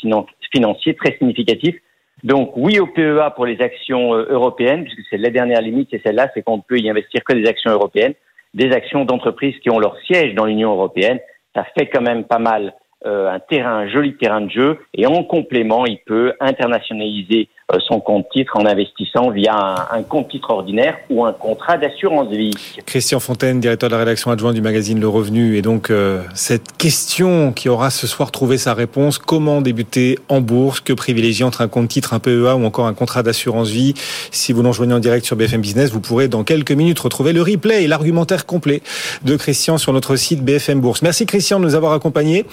financiers très significatif. Donc oui au PEA pour les actions euh, européennes, puisque c'est la dernière limite, c'est celle-là, c'est qu'on ne peut y investir que des actions européennes, des actions d'entreprises qui ont leur siège dans l'Union européenne. Ça fait quand même pas mal euh, un terrain, un joli terrain de jeu, et en complément, il peut internationaliser son compte titre en investissant via un, compte titre ordinaire ou un contrat d'assurance vie. Christian Fontaine, directeur de la rédaction adjoint du magazine Le Revenu, et donc euh, cette question qui aura ce soir trouvé sa réponse comment débuter en bourse, que privilégier entre un compte titre, un PEA ou encore un contrat d'assurance vie? Si vous l'enjoignez en direct sur BFM Business, vous pourrez dans quelques minutes retrouver le replay et l'argumentaire complet de Christian sur notre site BFM Bourse. Merci Christian de nous avoir accompagnés.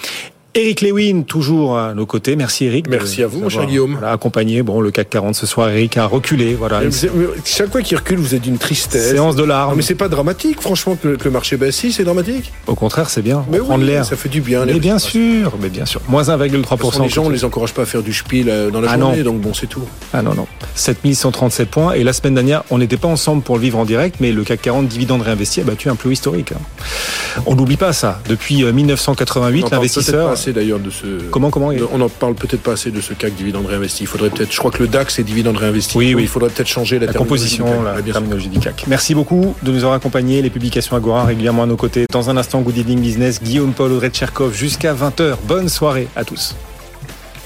Eric Lewin, toujours à nos côtés. Merci Eric. Merci à vous, mon cher Guillaume. Voilà, accompagné. Bon, le CAC 40 ce soir, Eric a reculé. Voilà. Mais vous, mais chaque fois qu'il recule, vous êtes d'une tristesse. Séance de larmes. Non, mais c'est pas dramatique, franchement, que le, que le marché baisse. Si, c'est dramatique. Au contraire, c'est bien. Mais prendre oui, l'air. Ça fait du bien. Mais bien sûr, mais bien sûr. Moins 1,3%. Les gens, on les encourage pas à faire du spiel dans la ah journée, non. donc bon, c'est tout. Ah non, non. 7137 points. Et la semaine dernière, on n'était pas ensemble pour le vivre en direct, mais le CAC 40 dividende réinvesti a battu un plus historique. On n'oublie pas ça. Depuis 1988, l'investisseur assez d'ailleurs de ce. Comment, comment On en parle peut-être pas assez de ce CAC dividende réinvesti. Il faudrait peut-être. Je crois que le DAX est dividende réinvesti. Oui, oui. Il faudrait peut-être changer la, la composition, la terminologie du CAC. Merci beaucoup de nous avoir accompagnés. Les publications Agora régulièrement à nos côtés. Dans un instant, Good Evening Business, Guillaume Paul, Audrey Tcherkov jusqu'à 20h. Bonne soirée à tous.